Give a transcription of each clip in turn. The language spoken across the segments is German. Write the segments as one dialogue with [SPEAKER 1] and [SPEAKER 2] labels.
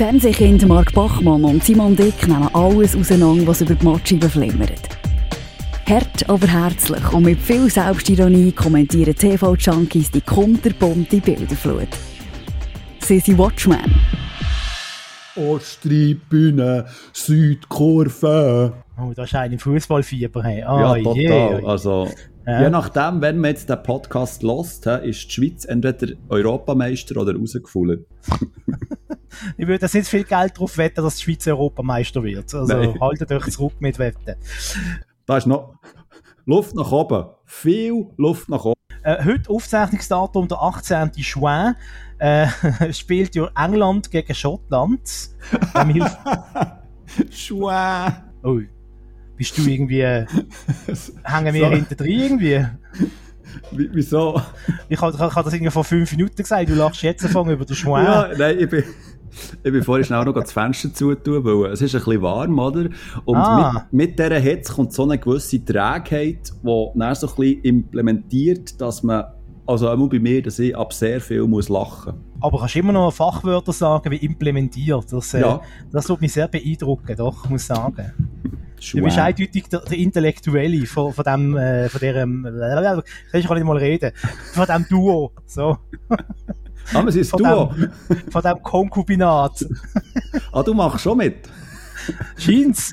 [SPEAKER 1] Fernsehkind Mark Bachmann und Simon Dick nehmen alles auseinander, was über die Matscheibe flimmert. Hart, aber herzlich und mit viel Selbstironie kommentieren TV-Junkies die kunterbunte Bilderflut. Sie sind Watchmen.
[SPEAKER 2] Osttribüne, Südkurve.
[SPEAKER 3] Oh, das ist ein Fußballfieber. Hey.
[SPEAKER 2] ja,
[SPEAKER 3] Ah,
[SPEAKER 2] total.
[SPEAKER 3] je.
[SPEAKER 2] Also,
[SPEAKER 3] Ja.
[SPEAKER 2] je nachdem, wenn man jetzt den Podcast lost, ist die Schweiz entweder Europameister oder rausgefallen.
[SPEAKER 3] Ich würde jetzt nicht viel Geld darauf wetten, dass die Schweiz Europameister wird. Also
[SPEAKER 2] Nein.
[SPEAKER 3] haltet euch zurück mit Wetten.
[SPEAKER 2] Da ist noch Luft nach oben. Viel Luft nach oben.
[SPEAKER 3] Äh, heute Aufzeichnungsdatum der 18. Juin. Äh, spielt ja England gegen Schottland.
[SPEAKER 2] Schwa.
[SPEAKER 3] oh, bist du irgendwie. äh, hängen wir
[SPEAKER 2] So.
[SPEAKER 3] hinter drin irgendwie?
[SPEAKER 2] Wie- Wieso?
[SPEAKER 3] Ich habe das irgendwie vor fünf Minuten gesagt. Du lachst jetzt anfangen über den Juin.
[SPEAKER 2] Ja, nein, ich bin, ich bin vorhin schnell noch das Fenster zutun, weil es ist ein bisschen warm, oder? Und
[SPEAKER 3] Ah.
[SPEAKER 2] mit, mit dieser Hitze kommt so eine gewisse Trägheit, die dann so ein bisschen implementiert, dass man, also auch bei mir, dass ich ab sehr viel muss lachen
[SPEAKER 3] Aber kannst immer noch Fachwörter sagen wie implementiert. Das, äh,
[SPEAKER 2] Ja.
[SPEAKER 3] das wird mich sehr beeindrucken, doch, muss ich sagen. Du bist eindeutig der, der Intellektuelle von, von dem, äh, von dem, äh, ich kann nicht mal reden, von dem Duo, so,
[SPEAKER 2] Ah, wir sind
[SPEAKER 3] von
[SPEAKER 2] Duo.
[SPEAKER 3] dem, von dem Konkubinat.
[SPEAKER 2] Ah, du machst schon mit.
[SPEAKER 3] Scheint's?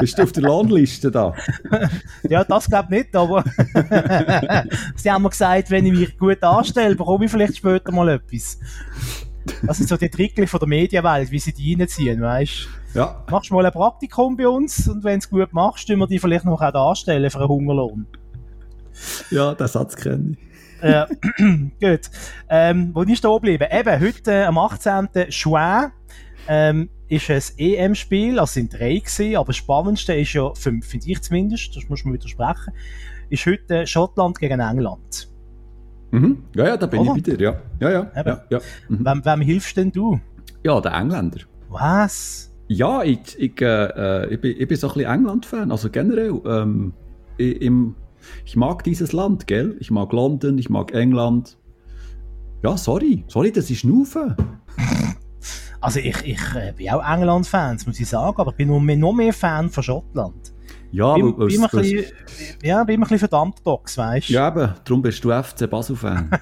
[SPEAKER 2] Bist du auf der Lohnliste da?
[SPEAKER 3] Ja, das glaub nicht, aber sie haben mir gesagt, wenn ich mich gut anstelle, bekomme ich vielleicht später mal etwas. Das sind so die Tricks von der Medienwelt, wie sie die reinziehen, weißt
[SPEAKER 2] Ja.
[SPEAKER 3] Machst mal ein Praktikum bei uns und wenn du es gut machst, tun wir die vielleicht noch auch anstellen für einen Hungerlohn.
[SPEAKER 2] Ja, den Satz kenne ich.
[SPEAKER 3] Äh, gut. Ähm, wo ich stehen geblieben? Eben, heute äh, am 18. Juin ähm, ist ein EM-Spiel, also sind drei gewesen, aber das Spannendste ist ja, fünf, finde ich zumindest, das muss man widersprechen, ist heute Schottland gegen England.
[SPEAKER 2] Mhm. Ja, ja, da bin
[SPEAKER 3] Oder?
[SPEAKER 2] ich bei dir, ja. Ja, ja. Ja, ja. Mhm.
[SPEAKER 3] Wem, wem hilfst denn du?
[SPEAKER 2] ja der Engländer.
[SPEAKER 3] Was?
[SPEAKER 2] Ja, ich, ich, äh, äh, ich, bin, ich bin so ein bisschen England-Fan, also generell. Ähm, ich, im, ich mag dieses Land, gell? Ich mag London, ich mag England. Ja, sorry, sorry, das ist Nufen.
[SPEAKER 3] Also ich, ich äh, bin auch England-Fan, das muss ich sagen, aber ich bin noch mehr, noch mehr Fan von Schottland.
[SPEAKER 2] Ja,
[SPEAKER 3] bin,
[SPEAKER 2] weil-
[SPEAKER 3] bin, ein
[SPEAKER 2] weil-
[SPEAKER 3] bisschen, ja, bin ein bisschen verdammt Dogs, weißt du?
[SPEAKER 2] ja, eben, darum bist du FC Basel-Fan.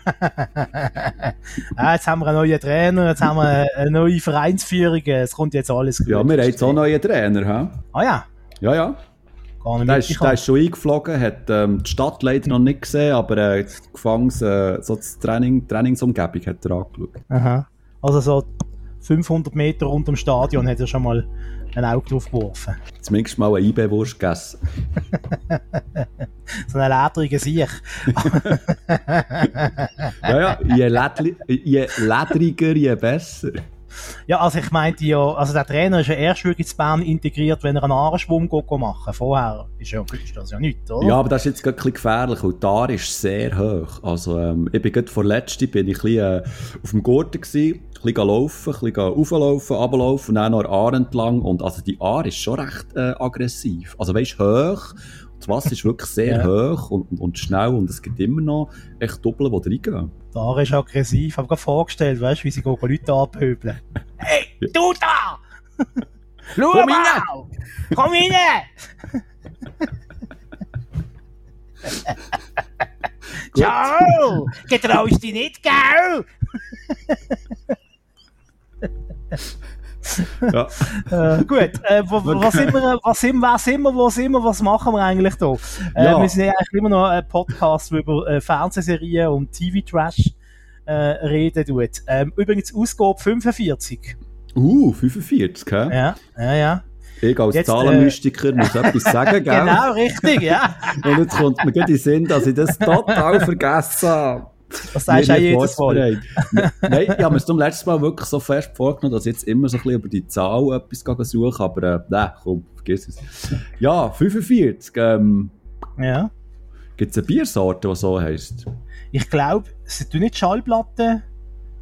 [SPEAKER 3] Ah, jetzt haben wir einen neuen Trainer, jetzt haben wir eine neue Vereinsführung, es kommt jetzt alles gut.
[SPEAKER 2] ja, wir haben jetzt auch neuen Trainer, hä?
[SPEAKER 3] Ah ja,
[SPEAKER 2] Ja, ja. Der ist, der ist schon eingeflogen, hat ähm, die Stadt leider noch nicht gesehen, aber äh, die Gefangs, äh, so das Training, Trainingsumgebung hat er angeschaut.
[SPEAKER 3] Aha. Also so 500 Meter rund ums Stadion hat er schon mal ein Auge drauf geworfen.
[SPEAKER 2] Zumindest mal eine IB-Wurst gegessen.
[SPEAKER 3] So ein ledriger Sieg.
[SPEAKER 2] Ja, ja, je, ledli, je ledriger, je besser.
[SPEAKER 3] Ja, also ich meinte ja, also der Trainer ist ja erst wirklich zu Bern integriert, wenn er einen Ahrenschwung machen Vorher ist, ja, ist das ja nichts, oder?
[SPEAKER 2] Ja, aber das ist jetzt gerade ein bisschen gefährlich, weil die Aare ist sehr hoch. Also, ähm, ich bin gerade vorletzt, bin ich ein bisschen, äh, auf dem Gurten gewesen, bisschen laufen, ein bisschen rauflaufen, runterlaufen und dann noch Aare entlang. Und also die Aare ist schon recht äh, aggressiv. Also weißt hoch. Das Wasser ist wirklich sehr
[SPEAKER 3] Ja.
[SPEAKER 2] hoch und, und schnell und es gibt immer noch echt Doppel, die reingehen.
[SPEAKER 3] Der Aare ist aggressiv. Ich habe gerade vorgestellt, weißt du, wie sie gehen Leute anpöbeln. Hey, du da! Schau
[SPEAKER 2] Komm
[SPEAKER 3] mal! Komm rein! Ciao! Getraust dich nicht, gell?
[SPEAKER 2] Ja.
[SPEAKER 3] Äh, gut, äh, wo, wo, was sind wir, was sind, wer sind wir, wo sind wir, was machen wir eigentlich da? Äh,
[SPEAKER 2] Ja.
[SPEAKER 3] Wir sind ja eigentlich immer noch ein Podcast, der über äh, Fernsehserien und TV-Trash äh, reden tut. Ähm, übrigens Ausgabe 45.
[SPEAKER 2] Uh, 45, hä?
[SPEAKER 3] Ja, ja, ja.
[SPEAKER 2] Ich als
[SPEAKER 3] Jetzt, äh,
[SPEAKER 2] Zahlenmystiker muss etwas sagen, gell?
[SPEAKER 3] Genau, richtig, ja.
[SPEAKER 2] Und jetzt kommt mir gerade in den Sinn, dass ich das total vergessen habe.
[SPEAKER 3] Das sagst du auch jedes Mal.
[SPEAKER 2] Nein, ich habe mir zum letzten Mal wirklich so fest vorgenommen, dass ich jetzt immer so ein bisschen über die Zahl etwas suche, aber äh, nein, komm, vergiss es. Ja, 45. Ähm,
[SPEAKER 3] Ja.
[SPEAKER 2] Gibt es eine Biersorte, die so heisst?
[SPEAKER 3] Ich glaube, sie tun nicht Schallplatten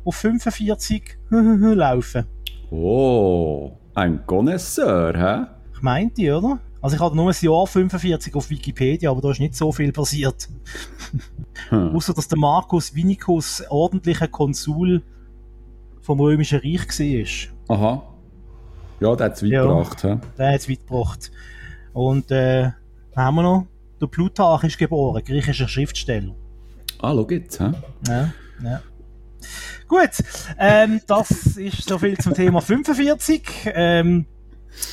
[SPEAKER 3] auf 45 laufen.
[SPEAKER 2] Oh, ein Connoisseur, hä?
[SPEAKER 3] Ich meinte, oder? Also ich hatte nur ein Jahr 45 auf Wikipedia, aber da ist nicht so viel passiert.
[SPEAKER 2] Hm.
[SPEAKER 3] Außer dass der Markus Vinikus ordentlicher Konsul vom Römischen Reich war.
[SPEAKER 2] Aha. Ja, der hat es weit ja, gebracht. He?
[SPEAKER 3] Der hat es weit gebracht. Und äh, haben wir noch, der Plutarch ist geboren, griechischer Schriftsteller.
[SPEAKER 2] Ah, schau jetzt. He?
[SPEAKER 3] Ja, ja. Gut, ähm, das ist so viel zum Thema 45. Ähm,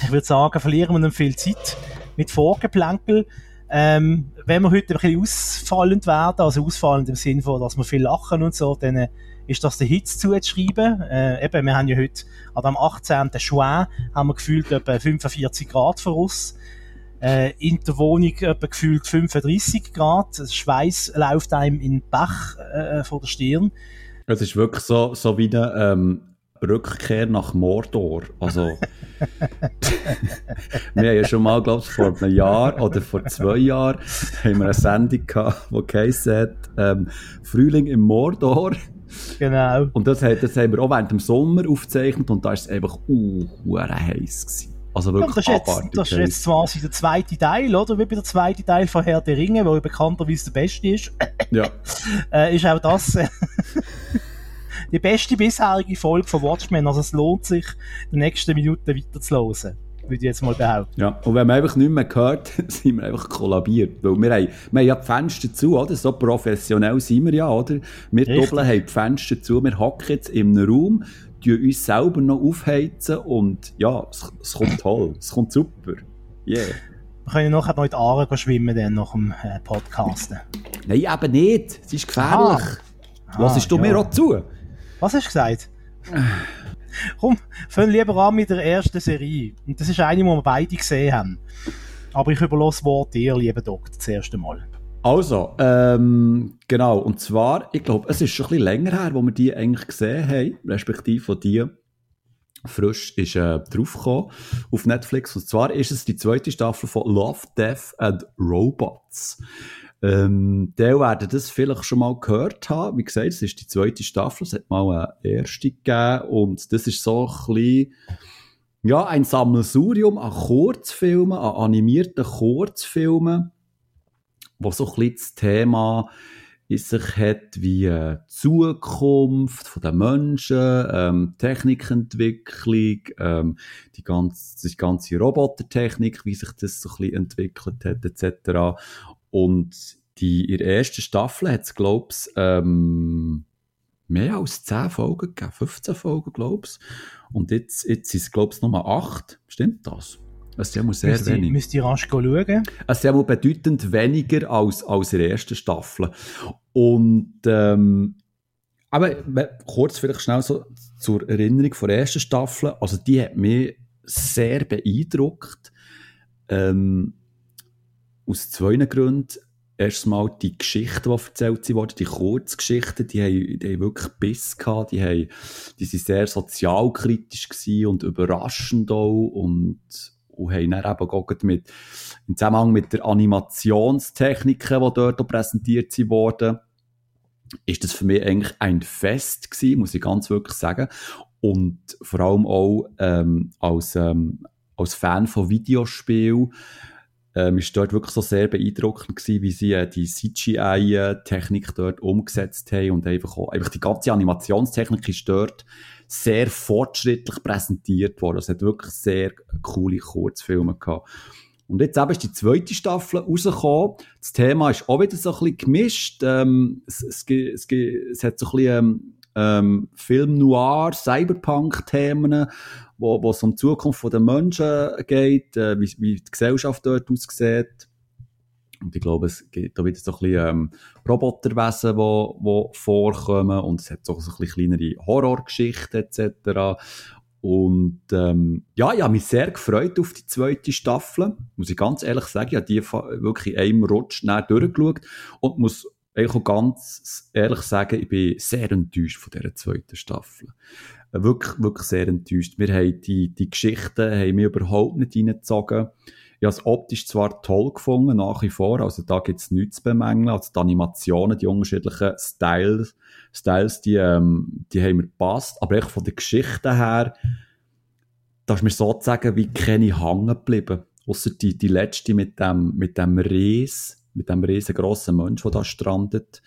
[SPEAKER 3] ich würde sagen, verlieren wir nicht viel Zeit mit Vorgeplänkel. Ähm, wenn wir heute ein bisschen ausfallend werden, also ausfallend im Sinne von, dass wir viel lachen und so, dann äh, ist das der Hitz zuzuschreiben. Äh, eben, wir haben ja heute an dem 18. Juin haben wir gefühlt etwa 45 Grad vor uns. Äh, in der Wohnung etwa gefühlt 35 Grad. Der Schweiß läuft einem in den Bach äh, vor der Stirn.
[SPEAKER 2] Es ist wirklich so, so wie eine ähm, Rückkehr nach Mordor. Also, wir haben ja schon mal, glaube ich, vor einem Jahr oder vor zwei Jahren haben wir eine Sendung gehabt, die geheißen hat, ähm, Frühling im Mordor.
[SPEAKER 3] Genau.
[SPEAKER 2] Und das, das haben wir auch während dem Sommer aufgezeichnet und da war es einfach uh, heiß gewesen. Also wirklich
[SPEAKER 3] ja, das, ist jetzt, das ist jetzt zwar der zweite Teil, oder? Wie bei der zweite Teil von Herr der Ringe, der bekannterweise der beste ist.
[SPEAKER 2] Ja.
[SPEAKER 3] äh, ist auch das äh, die beste bisherige Folge von Watchmen. Also es lohnt sich, die nächsten Minuten weiterzuhören würde ich jetzt mal behaupten.
[SPEAKER 2] Ja, und wenn man einfach nicht mehr gehört, sind wir einfach kollabiert. Weil wir haben, wir haben ja die Fenster zu, oder? So professionell sind wir ja, oder? Wir doppeln haben die Fenster zu, wir hocken jetzt in einem Raum, tun uns selber noch aufheizen und ja, es, es kommt toll, es kommt super. Yeah.
[SPEAKER 3] Wir können nachher noch in die Aare schwimmen, dann nach dem äh, Podcasten.
[SPEAKER 2] Nein, eben nicht. Es ist gefährlich. Ah. Lassest du ja. mir auch zu?
[SPEAKER 3] Was hast du gesagt? Komm, fangen lieber an mit der ersten Serie. Und das ist eine, die wir beide gesehen haben. Aber ich überlasse das Wort dir, lieber Doktor, das erste Mal.
[SPEAKER 2] Also, ähm, genau. Und zwar, ich glaube, es ist schon ein bisschen länger her, wo wir die eigentlich gesehen haben, respektive von dir frisch ist äh, draufgekommen auf Netflix. Und zwar ist es die zweite Staffel von Love, Death and Robots. Ähm, der werden das vielleicht schon mal gehört haben. Wie gesagt, es ist die zweite Staffel. Es hat mal eine erste gegeben. Und das ist so ein bisschen, ja, ein Sammelsurium an Kurzfilmen, an animierten Kurzfilmen, wo so ein bisschen das Thema in sich hat, wie äh, Zukunft den Menschen, ähm, Technikentwicklung, ähm, die ganze, die ganze Robotertechnik, wie sich das so ein bisschen entwickelt hat, etc. Und die, in der ersten Staffel hat es, glaube ich, ähm, mehr als 10 Folgen gegeben, 15 Folgen, glaube ich. Und jetzt, jetzt sind es, glaube ich, nur 8. Stimmt das? Es ist ja sehr müsst wenig.
[SPEAKER 3] Müsst ihr rasch schauen?
[SPEAKER 2] Ja bedeutend weniger als, als in der ersten Staffel. Und, ähm, aber kurz vielleicht schnell so zur Erinnerung von der ersten Staffel. Also die hat mich sehr beeindruckt. Ähm, aus zwei Gründen. Erstmal die Geschichten, die erzählt wurden, die Kurzgeschichten, die haben, die haben wirklich Biss gehabt, die, haben, die sind sehr sozialkritisch und überraschend auch und, und haben dann eben auch mit, im Zusammenhang mit der Animationstechniken, die dort präsentiert wurden, ist das für mich eigentlich ein Fest gewesen, muss ich ganz wirklich sagen. Und vor allem auch ähm, als, ähm, als Fan von Videospielen ähm, ist dort wirklich so sehr beeindruckend gewesen, wie sie äh, die CGI-Technik dort umgesetzt haben und einfach auch, einfach die ganze Animationstechnik ist dort sehr fortschrittlich präsentiert worden. Es hat wirklich sehr coole Kurzfilme gehabt. Und jetzt eben ist die zweite Staffel rausgekommen. Das Thema ist auch wieder so ein bisschen gemischt. Ähm, es, es, es, es, hat so ein bisschen ähm, ähm, Film Noir, Cyberpunk-Themen, wo, es um die Zukunft der Menschen geht, äh, wie, wie die Gesellschaft dort aussieht. Und ich glaube, es gibt da wieder so ein bisschen ähm, Roboterwesen, wo, wo vorkommen und es hat so, ein bisschen kleinere Horrorgeschichten etc. Und ähm, ja, ich habe mich sehr gefreut auf die zweite Staffel. Muss ich ganz ehrlich sagen, ich habe die wirklich in einem Rutsch durchgeschaut und muss ich kann ganz ehrlich sagen, ich bin sehr enttäuscht von dieser zweiten Staffel. Äh, wirklich, wirklich sehr enttäuscht. Wir haben die, die Geschichten haben mich überhaupt nicht reingezogen. Ich habe es optisch zwar toll gefunden, nach wie vor, also da gibt es nichts zu bemängeln, also die Animationen, die unterschiedlichen Styles, Styles die, ähm, die haben mir gepasst, aber echt von der Geschichte her, da ist mir sozusagen wie keine hängen geblieben. Ausser die, die letzte mit dem, mit dem Ries, mit dem riesengroßen Mensch, der da strandet.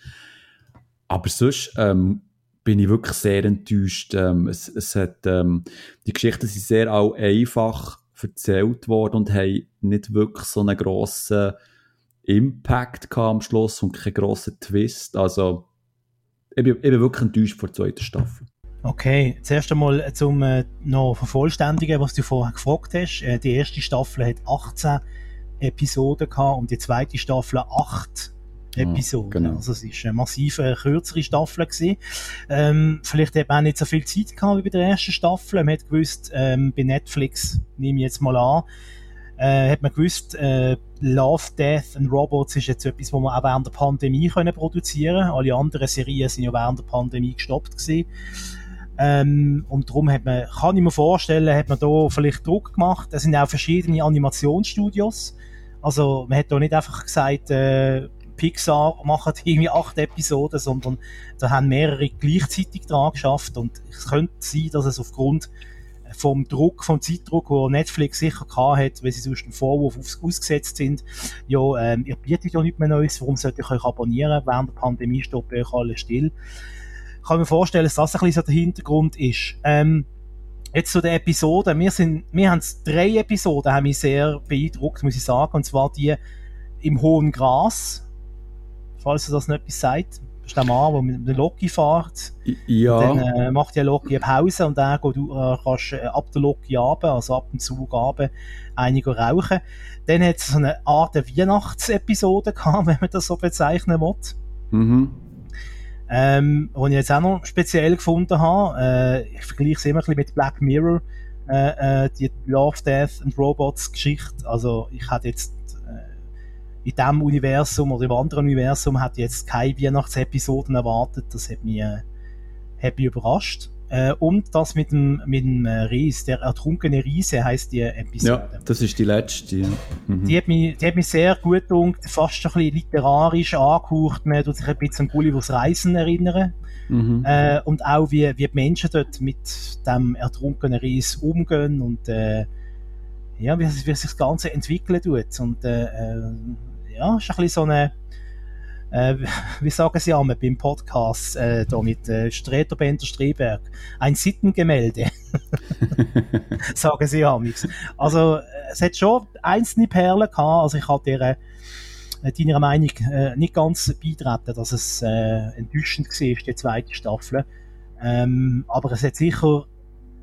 [SPEAKER 2] Aber sonst ähm, bin ich wirklich sehr enttäuscht. Ähm, es, es hat, ähm, die Geschichten sind sehr auch einfach erzählt worden und haben nicht wirklich so einen grossen Impact am Schluss und keinen grossen Twist. Also, ich bin, ich bin wirklich enttäuscht vor der zweiten Staffel.
[SPEAKER 3] Okay, zuerst einmal zum äh, noch vervollständigen, was du vorher gefragt hast. Äh, die erste Staffel hat 18 Episoden gehabt und die zweite Staffel 8 Episoden. genau. Also es ist eine massive, kürzere Staffel gewesen. Ähm, vielleicht hat man auch nicht so viel Zeit gehabt wie bei der ersten Staffel. Man hat gewusst, ähm, bei Netflix, nehme ich jetzt mal an, äh, hat man gewusst, äh, Love, Death and Robots ist jetzt etwas, was man auch während der Pandemie können produzieren Alle anderen Serien sind ja während der Pandemie gestoppt gewesen. Ähm, und darum hat man, kann ich mir vorstellen, hat man da vielleicht Druck gemacht. Es sind auch verschiedene Animationsstudios. Also man hat da nicht einfach gesagt, äh, Pixar macht irgendwie acht Episoden, sondern da haben mehrere gleichzeitig dran geschafft und es könnte sein, dass es aufgrund vom Druck, vom Zeitdruck, wo Netflix sicher gehabt hat, weil sie sonst einen Vorwurf aufs, ausgesetzt sind, ja, ähm, ihr bietet ja nichts mehr Neues, warum sollte ich euch abonnieren? Während der Pandemie stoppt euch alles still. Ich kann mir vorstellen, dass das ein bisschen so der Hintergrund ist. Ähm, jetzt zu den Episoden. Wir sind, wir haben drei Episoden, haben mich sehr beeindruckt, muss ich sagen, und zwar die im hohen Gras, falls du das nicht etwas sagt. Das ist der Mann, der mit der Loki fährt.
[SPEAKER 2] Ja.
[SPEAKER 3] Dann äh, macht die Loki eine Pause und dann geht, du äh, kannst äh, ab der Loki runter, also ab dem Zug runter, einige rauchen. Dann hat es so eine Art Weihnachtsepisode gehabt, wenn man das so bezeichnen will.
[SPEAKER 2] Mhm.
[SPEAKER 3] Ähm, was ich jetzt auch noch speziell gefunden habe, äh, ich vergleiche es immer ein bisschen mit Black Mirror, äh, äh, die Love, Death and Robots Geschichte. Also ich hatte jetzt in diesem Universum oder im anderen Universum hat jetzt keine Weihnachtsepisoden erwartet. Das hat mich, äh, hat mich überrascht. Äh, und das mit dem, mit dem äh, Ries, der ertrunkene Riese heißt die Episode.
[SPEAKER 2] Ja, das ist die letzte. Ja.
[SPEAKER 3] Mhm. Die, hat mich, die hat mich sehr gut gedunkt, fast ein bisschen literarisch angehaucht. Man tut sich ein bisschen an Gullivers Reisen erinnern. Mhm. Äh, und auch wie, wie die Menschen dort mit dem ertrunkenen Ries umgehen und äh, ja, wie, wie sich das Ganze entwickeln tut. Und äh, äh ja, ist ein bisschen so eine, äh, wie sagen Sie einmal beim Podcast äh, da mit äh, Streter Bender Streberg, ein Sittengemälde, sagen Sie amigs. Also äh, es hat schon einzelne Perlen gehabt, also ich hatte ihre äh, deiner Meinung äh, nicht ganz beitreten, dass es äh, enttäuschend war, die zweite Staffel. Ähm, aber es hat sicher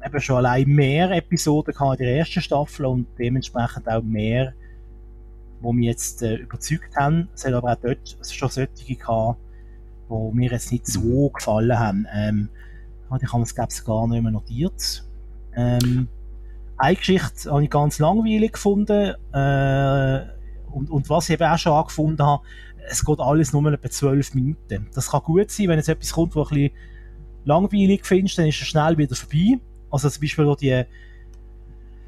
[SPEAKER 3] eben schon allein mehr Episoden gehabt in der ersten Staffel und dementsprechend auch mehr die mich jetzt äh, überzeugt haben. Es hat aber auch dort schon solche gehabt, die mir jetzt nicht so mhm. gefallen haben. Ähm, ich habe es, glaube ich, gar nicht mehr notiert. Ähm, eine Geschichte habe ich ganz langweilig gefunden. Äh, und, und was ich eben auch schon angefunden habe, es geht alles nur etwa zwölf Minuten. Das kann gut sein, wenn jetzt etwas kommt, was ein bisschen langweilig findest, dann ist es schnell wieder vorbei. Also zum Beispiel die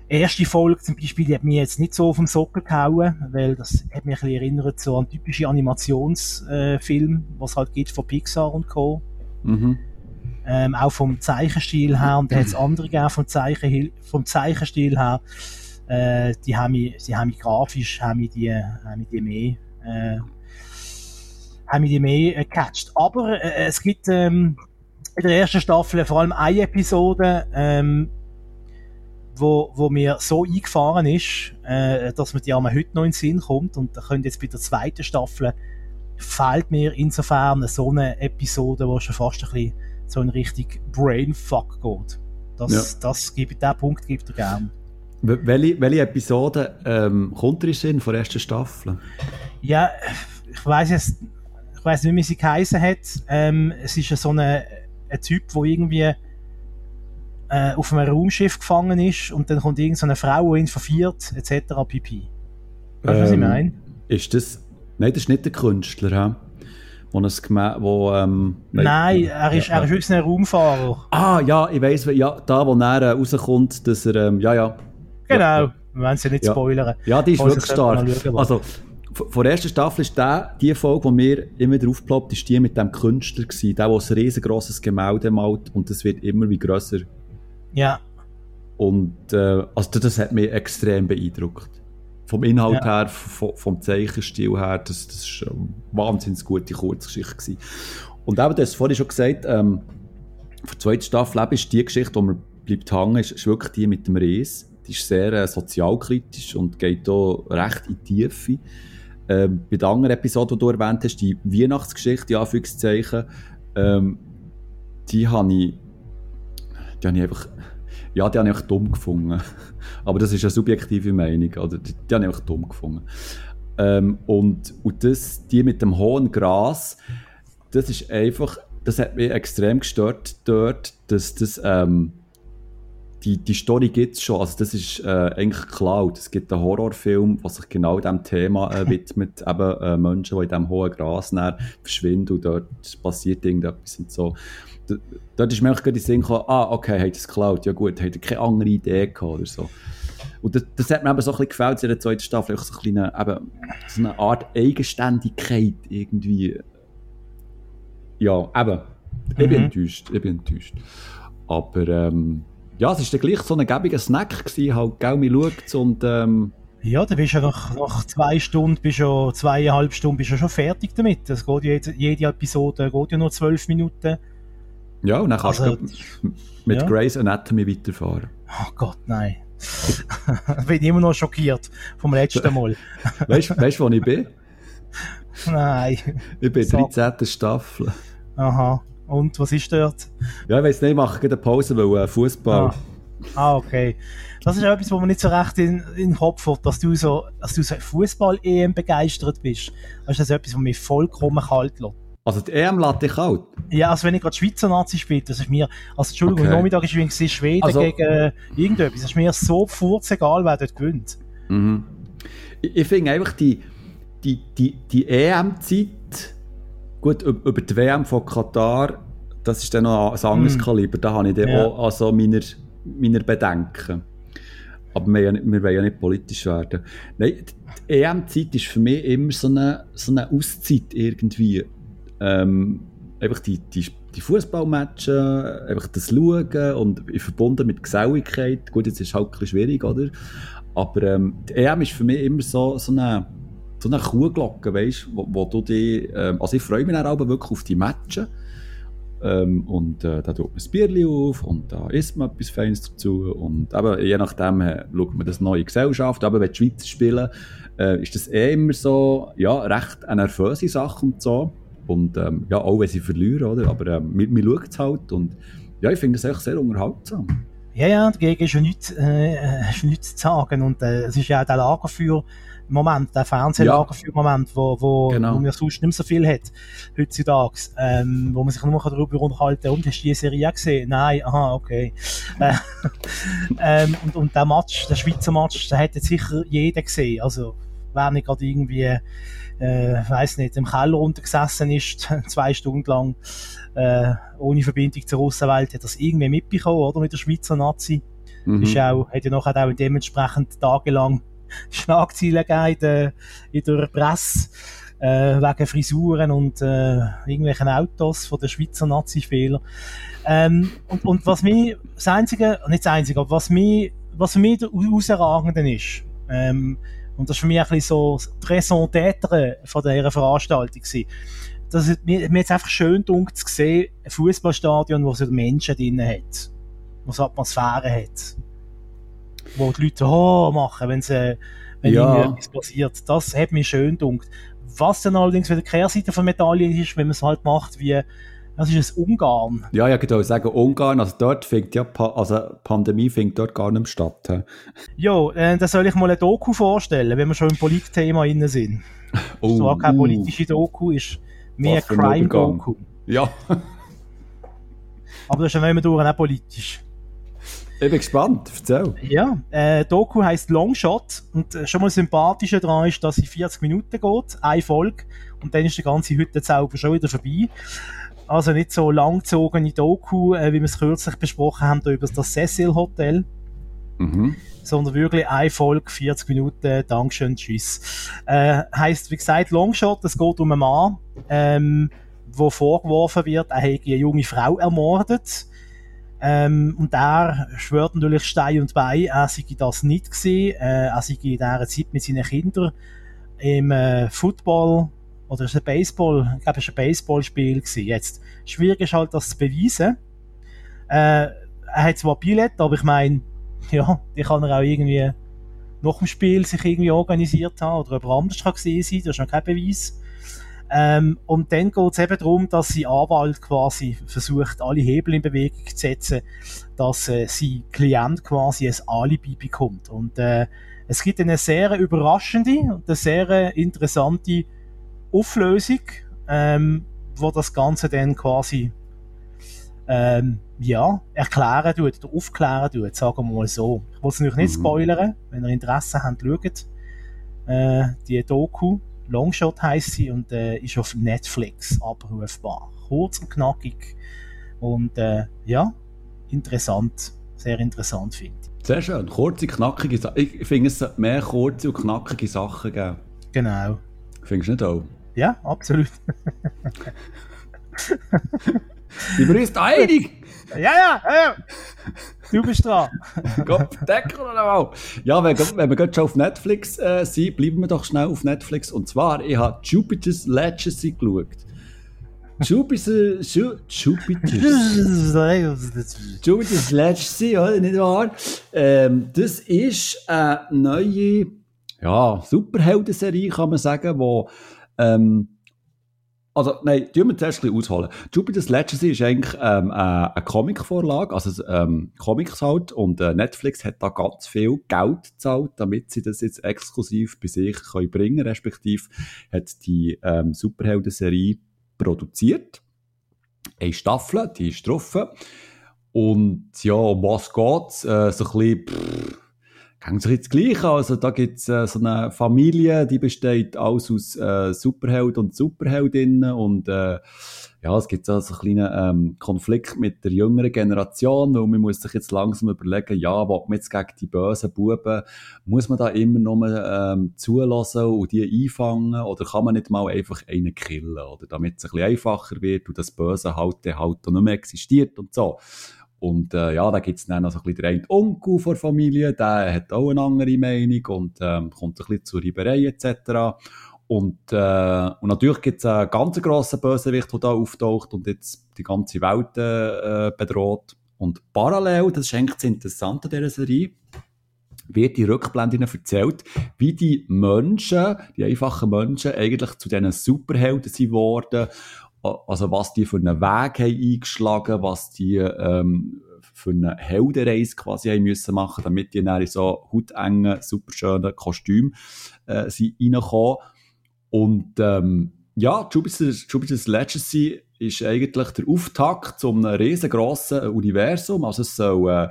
[SPEAKER 3] erste Folge zum Beispiel, die hat mich jetzt nicht so auf den Sockel gehauen, weil das hat mich ein bisschen erinnert so an typische Animationsfilme, äh, was halt gibt von Pixar und Co.
[SPEAKER 2] Mhm.
[SPEAKER 3] Ähm, auch vom Zeichenstil her, und da hat es andere gegeben vom, Zeichen, vom Zeichenstil her, äh, die haben mich, sie haben mich grafisch, haben mich die, haben mich die mehr, äh, haben mich die mehr äh, gecatcht. Aber äh, es gibt ähm, in der ersten Staffel vor allem eine Episode, ähm, wo, wo mir so eingefahren ist, äh, dass mir die einmal heute noch in den Sinn kommt und da könnte jetzt bei der zweiten Staffel fehlt mir insofern so eine Episode, wo schon fast ein bisschen so in Richtung Brainfuck geht. Das, ja. das gibt, den Punkt gibt er gern.
[SPEAKER 2] Welche, welche Episode ähm, kommt er in von der ersten Staffel?
[SPEAKER 3] Ja, ich weiß jetzt, ich weiß nicht, wie sie geheißen hat. Ähm, es ist so eine, ein Typ, der irgendwie äh, auf einem Raumschiff gefangen ist und dann kommt irgendeine so Frau, die ihn verführt, etc. pp. Weißt du, was ich ähm, meine?
[SPEAKER 2] Ist das. Nein, das ist nicht der Künstler, he? Wo es wo, ähm,
[SPEAKER 3] Nein, er ist, er ist wirklich ein Raumfahrer.
[SPEAKER 2] Ah, ja, ich weiss, ja, da, wo er äh, rauskommt, dass er, ähm, ja, ja.
[SPEAKER 3] Genau, ja, wir wollen sie nicht ja. spoilern.
[SPEAKER 2] Ja, die ist wirklich stark. Also, von der ersten Staffel ist der, die Folge, die mir immer wieder aufploppt, ist die mit dem Künstler gewesen, der, der ein riesengroßes Gemälde malt und das wird immer wie grösser.
[SPEAKER 3] Ja.
[SPEAKER 2] Und äh, also das hat mich extrem beeindruckt. Vom Inhalt ja. her, vom, Zeichenstil her, das, das ist eine wahnsinnig gute Kurzgeschichte gewesen. Und eben, du hast vorhin schon gesagt, ähm, der zweiten Staffel eben ist die Geschichte, die man bleibt hängen, ist, ist wirklich die mit dem Ries. Die ist sehr äh, sozialkritisch und geht hier recht in die Tiefe. Ähm, bei der anderen Episode, die du erwähnt hast, die Weihnachtsgeschichte, in Anführungszeichen, ähm, die habe ich, die habe ich einfach, ja, die habe ich einfach dumm gefunden. Aber das ist eine subjektive Meinung, oder? Die, die habe ich einfach dumm gefunden. Ähm, und, und das, die mit dem hohen Gras, das ist einfach, das hat mich extrem gestört dort, dass das, ähm, die, die Story gibt es schon, also das ist äh, eigentlich klar. Es gibt einen Horrorfilm, der sich genau diesem Thema äh, widmet, eben äh, Menschen, die in diesem hohen Gras verschwinden und dort passiert irgendetwas und so. Dort ist mir auch gerade in Sinn gekommen, ah, okay, hat es geklaut, ja gut, hat er keine andere Idee gehabt oder so. Und das, das hat mir eben so ein bisschen gefällt in der zweiten Staffel, so, ein kleine, eben, so eine Art Eigenständigkeit irgendwie. Ja, eben. Ich mhm. bin enttäuscht, ich bin enttäuscht. Aber, ähm, ja, es war dann gleich so ein gäbiger Snack gewesen, halt, gell, mir schaut und, ähm,
[SPEAKER 3] ja, dann bist du nach, nach zwei Stunden, bist du zweieinhalb Stunden bist du schon fertig damit. Das geht jede, jede Episode geht ja nur zwölf Minuten.
[SPEAKER 2] Ja, und dann kannst also, du mit ja. Grey's Anatomy weiterfahren.
[SPEAKER 3] Oh Gott, nein. ich bin immer noch schockiert vom letzten Mal.
[SPEAKER 2] weißt du, wo ich bin?
[SPEAKER 3] Nein.
[SPEAKER 2] Ich bin in der 13. Staffel.
[SPEAKER 3] Aha. Und was ist dort?
[SPEAKER 2] Ja, ich weiß nicht, ich mache eine Pause, weil äh, Fußball.
[SPEAKER 3] Ah. ah. okay. Das ist etwas, wo man nicht so recht in, in den Kopf hat, dass du so, dass du so Fußball-EM begeistert bist. Das ist etwas, was mich vollkommen kalt lässt.
[SPEAKER 2] Also die EM lässt dich kalt?
[SPEAKER 3] Ja, also wenn ich gerade Schweizer Nazi spiele, das ist mir, also Entschuldigung, okay. Nachmittag ist übrigens Schweden also, gegen äh, irgendetwas. Das ist mir so furzegal, wer dort gewinnt.
[SPEAKER 2] Mhm. Ich, ich finde einfach die, die, die, die EM-Zeit Gut, über die WM von Katar, das ist dann noch ein anderes mm. Kaliber. Da habe ich dann ja. auch also meine, meine Bedenken. Aber wir, wir wollen ja nicht politisch werden. Nein, die EM-Zeit ist für mich immer so eine, so eine Auszeit irgendwie. Ähm, einfach die, die, die Fußballmatches, einfach das Schauen und verbunden mit Geselligkeit. Gut, jetzt ist es halt ein schwierig, oder? Aber ähm, die EM ist für mich immer so, so eine so eine Kuhglocke, weißt wo, wo du die, ähm, also ich freue mich aber wirklich auf die Matches. Ähm, und äh, da tut man ein Bierchen auf und da isst man etwas Feines dazu und eben, je nachdem äh, schaut man das neue Gesellschaft, aber wenn die Schweizer spielen, äh, ist das eh immer so, ja, recht eine nervöse Sache und so und ähm, ja, auch wenn sie verlieren, oder, aber äh, man, man schaut es halt und ja, ich finde es echt sehr unterhaltsam.
[SPEAKER 3] Ja, ja, dagegen ist ja nichts, äh, ist nichts zu sagen und äh, es ist ja auch der Lagerfeuer Moment, der Fernsehlager für Moment, wo, wo, genau. wo man sonst nicht mehr so viel hat, heutzutage, ähm, wo man sich nur darüber unterhalten kann, und hast du die Serie gesehen? Nein, aha, okay. Äh, ähm, und, und der Match, der Schweizer Match, der hätte sicher jeder gesehen, also, wer nicht gerade irgendwie, äh, weiß nicht, im Keller runtergesessen ist, zwei Stunden lang, äh, ohne Verbindung zur Russenwelt, hat das irgendwie mitbekommen, oder, mit der Schweizer Nazi. Mhm. Ist auch, hat ja nachher auch dementsprechend tagelang Schlagzeilen gegeben in der, in der Presse äh, wegen Frisuren und äh, irgendwelchen Autos von den Schweizer Nazi-Spielern. Ähm, und, und was mir das Einzige, nicht das Einzige, aber was mir, was für mich herausragende ist, ähm, und das ist für mich ein bisschen so die Raison d'être von dieser Veranstaltung gewesen, dass es mir, mir jetzt einfach schön dunkel zu sehen, ein Fußballstadion, wo so Menschen drin hat, wo so Atmosphäre hat wo die Leute oh machen, wenn, sie, wenn ja. etwas passiert. Das hat mich schön gedunkt. Was dann allerdings wieder die Kehrseite von Medaillen ist, wenn man es halt macht, wie das ist ein Ungarn.
[SPEAKER 2] Ja, ja, ich würde sagen, Ungarn, also dort fängt ja, also Pandemie fängt dort gar nicht statt.
[SPEAKER 3] Ja, äh, da soll ich mal ein Doku vorstellen, wenn wir schon im Politthema inne sind. Oh, das war keine uh. politische Doku, ist mehr Crime-Doku.
[SPEAKER 2] Ja.
[SPEAKER 3] Aber das ist ja durch auch politisch.
[SPEAKER 2] Ich bin gespannt, erzähl.
[SPEAKER 3] Ja, äh, Doku heisst Longshot und äh, schon mal sympathischer daran ist, dass sie 40 Minuten geht, eine Folge und dann ist der ganze Hüttenzauber schon wieder vorbei. Also nicht so langgezogene Doku, äh, wie wir es kürzlich besprochen haben, über das Cecil Hotel. Mhm. Sondern wirklich eine Folge, 40 Minuten, Dankeschön, tschüss. Äh, heisst, wie gesagt, Longshot, es geht um einen Mann, ähm, wo vorgeworfen wird, er hätte eine junge Frau ermordet ähm, und er schwört natürlich Stein und Bein, er sei das nicht gewesen, äh, er sei in dieser Zeit mit seinen Kindern im äh, Football oder ist ein Baseball, ich glaube, es war ein Baseballspiel. Jetzt, schwierig ist halt, das zu beweisen. Äh, er hat zwar Billett, aber ich meine, ja, die kann er auch irgendwie nach dem Spiel sich irgendwie organisiert haben oder jemand anders kann gesehen sein, das ist noch kein Beweis. Ähm, und dann geht es eben darum, dass sie Anwalt quasi versucht, alle Hebel in Bewegung zu setzen, dass äh, sie Klient quasi ein Alibi bekommt. Und äh, es gibt eine sehr überraschende und eine sehr interessante Auflösung, ähm, wo das Ganze dann quasi ähm, ja, erklären tut oder aufklären tut, sagen wir mal so. Ich will es natürlich nicht mhm. spoilern, wenn ihr Interesse habt, schaut äh, die Doku. Longshot heisst sie und äh, ist auf Netflix abrufbar. Kurz und knackig und äh, ja, interessant, sehr interessant finde ich.
[SPEAKER 2] Sehr schön, kurze, knackige Sachen. Ich finde, es mehr kurze und knackige Sachen geben.
[SPEAKER 3] Genau.
[SPEAKER 2] Findest du nicht auch?
[SPEAKER 3] Ja, absolut.
[SPEAKER 2] Sind wir uns da einig?
[SPEAKER 3] Ja, ja, ja. Du bist dran.
[SPEAKER 2] Gott, Deckel oder mal. Ja, wenn, wenn wir gerade schon auf Netflix äh, sind, bleiben wir doch schnell auf Netflix. Und zwar, ich habe Jupiter's Legacy geschaut. Jupiter, Ju, Jupiter's, Jupiter's Legacy, oder? Nicht wahr? Ähm, das ist eine neue, ja, Superhelden-Serie, kann man sagen, wo, ähm, also, nein, tun wir zuerst ein bisschen ausholen. Jupiter's Legacy ist eigentlich ähm, äh, eine Comic-Vorlage, also ähm, Comics halt, und äh, Netflix hat da ganz viel Geld gezahlt, damit sie das jetzt exklusiv bei sich können bringen respektive hat die ähm, Superhelden-Serie produziert. Eine Staffel, die ist drauf. Und ja, um was geht's? Äh, so ein bisschen, pff, Hängt sich jetzt gleich. Also, da gibt's äh, so eine Familie, die besteht alles aus äh, Superheld und Superheldinnen und äh, ja, es gibt so einen kleinen ähm, Konflikt mit der jüngeren Generation, weil man muss sich jetzt langsam überlegen, ja, will man jetzt gegen die bösen Buben, muss man da immer nur ähm, zulassen und die einfangen oder kann man nicht mal einfach einen killen, oder damit es ein bisschen einfacher wird und das Böse halt, halt nicht mehr existiert und so. Und äh, ja, da gibt es dann noch so ein bisschen den Onkel von der Familie, der hat auch eine andere Meinung und ähm, kommt ein bisschen zur Reiberei etc. Und, äh, und natürlich gibt es einen ganz grossen Bösewicht, der da auftaucht und jetzt die ganze Welt äh, bedroht. Und parallel, das ist eigentlich das Interessante dieser Serie, wird die Rückblende erzählt, wie die Menschen, die einfachen Menschen, eigentlich zu diesen Superhelden sind worden also was die für einen Weg haben eingeschlagen, was die ähm, für eine Heldenreise quasi haben müssen machen, damit die dann in so hautengen, superschönen Kostümen äh, sind reingekommen. Und ähm, ja, Jupiter's, Jupiter's Legacy ist eigentlich der Auftakt zu einem riesengroßen Universum. Also es soll äh,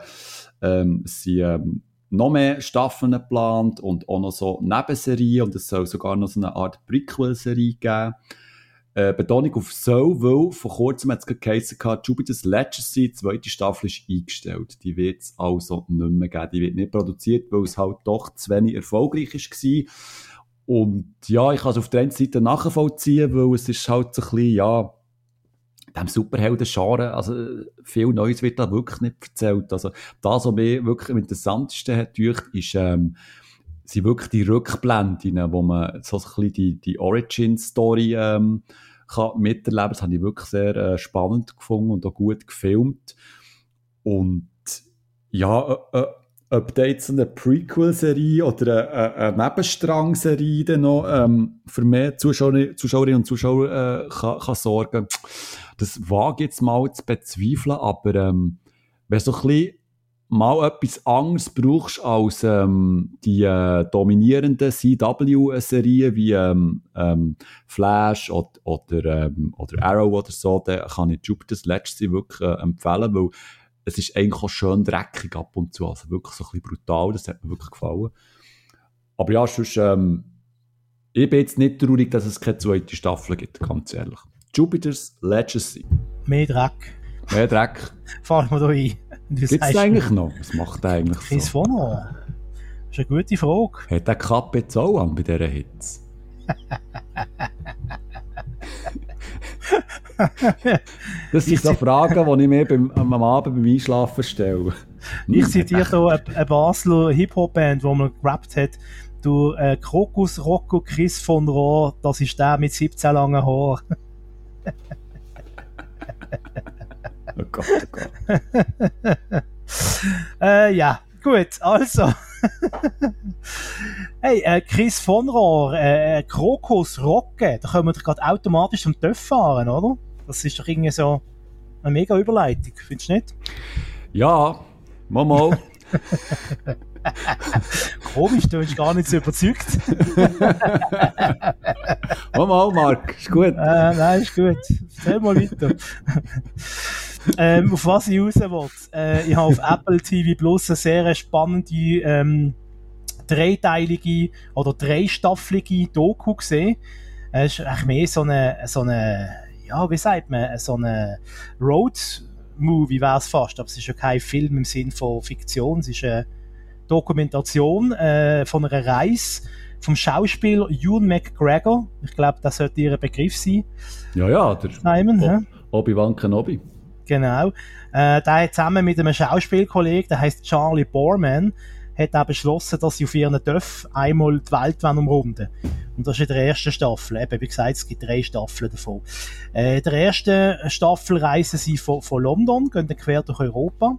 [SPEAKER 2] ähm, sind, ähm, noch mehr Staffeln geplant und auch noch so Nebenserien und es soll sogar noch so eine Art Prequel-Serie geben. Äh, Betonung auf so, weil vor kurzem hat es geheißen, Jupiter's Legacy, die zweite Staffel ist eingestellt. Die wird es also nicht mehr geben. Die wird nicht produziert, weil es halt doch zu wenig erfolgreich war. Und ja, ich kann es auf der einen Seite nachvollziehen, weil es ist halt so ein bisschen, ja, dem Superhelden-Genre, also viel Neues wird da wirklich nicht erzählt. Also das, was mir wirklich am interessantesten hat, ist, ähm, sind wirklich die Rückblenden, wo man so ein bisschen die, die Origin-Story ähm, kann miterleben. Das habe ich wirklich sehr äh, spannend gefunden und auch gut gefilmt. Und ja, äh, äh, ob da jetzt eine Prequel-Serie oder eine, eine Nebenstrang-Serie noch ähm, für mehr Zuschauer, Zuschauerinnen und Zuschauer äh, kann, kann sorgen, das wage jetzt mal zu bezweifeln, aber ähm, wenn so ein bisschen mal etwas anderes brauchst als ähm, die äh, dominierenden CW-Serien wie ähm, ähm, Flash oder, oder, ähm, oder Arrow oder so, dann kann ich Jupiter's Legacy wirklich äh, empfehlen, weil es ist eigentlich auch schön dreckig ab und zu, also wirklich so ein bisschen brutal, das hat mir wirklich gefallen. Aber ja, sonst, ähm, ich bin jetzt nicht traurig, dass es keine zweite Staffel gibt, ganz ehrlich. Jupiter's Legacy.
[SPEAKER 3] Mehr Dreck.
[SPEAKER 2] Mehr Dreck.
[SPEAKER 3] Fahren wir da ein.
[SPEAKER 2] Gibt es eigentlich noch? Was macht der eigentlich
[SPEAKER 3] Chris so? von noch? Das ist eine gute Frage.
[SPEAKER 2] Hat der Kappe jetzt auch an bei dieser Hitze? das sind so Fragen, die ich mir beim, am Abend beim Einschlafen stelle.
[SPEAKER 3] Ich zitiere hier eine, eine Basler Hip-Hop-Band, die man gerappt hat. Du, äh, Krokus Rocco Chris von Rohr, das ist der mit 17 langen Haaren.
[SPEAKER 2] Oh Gott, oh Gott.
[SPEAKER 3] äh, ja, gut, also. hey, äh, Chris von Rohr, äh, Krokus Rocke, da können wir doch gerade automatisch zum TÜV fahren, oder? Das ist doch irgendwie so eine mega Überleitung, findest du nicht?
[SPEAKER 2] Ja, mal mal.
[SPEAKER 3] Komisch, du bist gar nicht so überzeugt.
[SPEAKER 2] mal mal, Marc, ist gut.
[SPEAKER 3] Äh, nein, ist gut. Erzähl mal weiter. ähm, auf was ich raus will. Äh, ich habe auf Apple TV Plus eine sehr spannende ähm, dreiteilige oder dreistaffelige Doku gesehen. Es ist eigentlich mehr so eine, so eine, ja, wie sagt man, so eine Road-Movie wäre es fast, aber es ist ja kein Film im Sinn von Fiktion, es ist eine Dokumentation äh, von einer Reise vom Schauspieler Ewan McGregor. Ich glaube, das sollte Ihr Begriff sein.
[SPEAKER 2] Ja, ja, der
[SPEAKER 3] Simon, ja?
[SPEAKER 2] Obi-Wan Kenobi.
[SPEAKER 3] Genau. Äh, der hat zusammen mit einem Schauspielkollegen, der heißt Charlie Borman, hat auch beschlossen, dass sie auf ihren Dörf einmal die Welt umrunden Und das ist in der ersten Staffel. Eben, wie gesagt, es gibt drei Staffeln davon. Äh, in der ersten Staffel reisen sie von, von London, gehen dann quer durch Europa.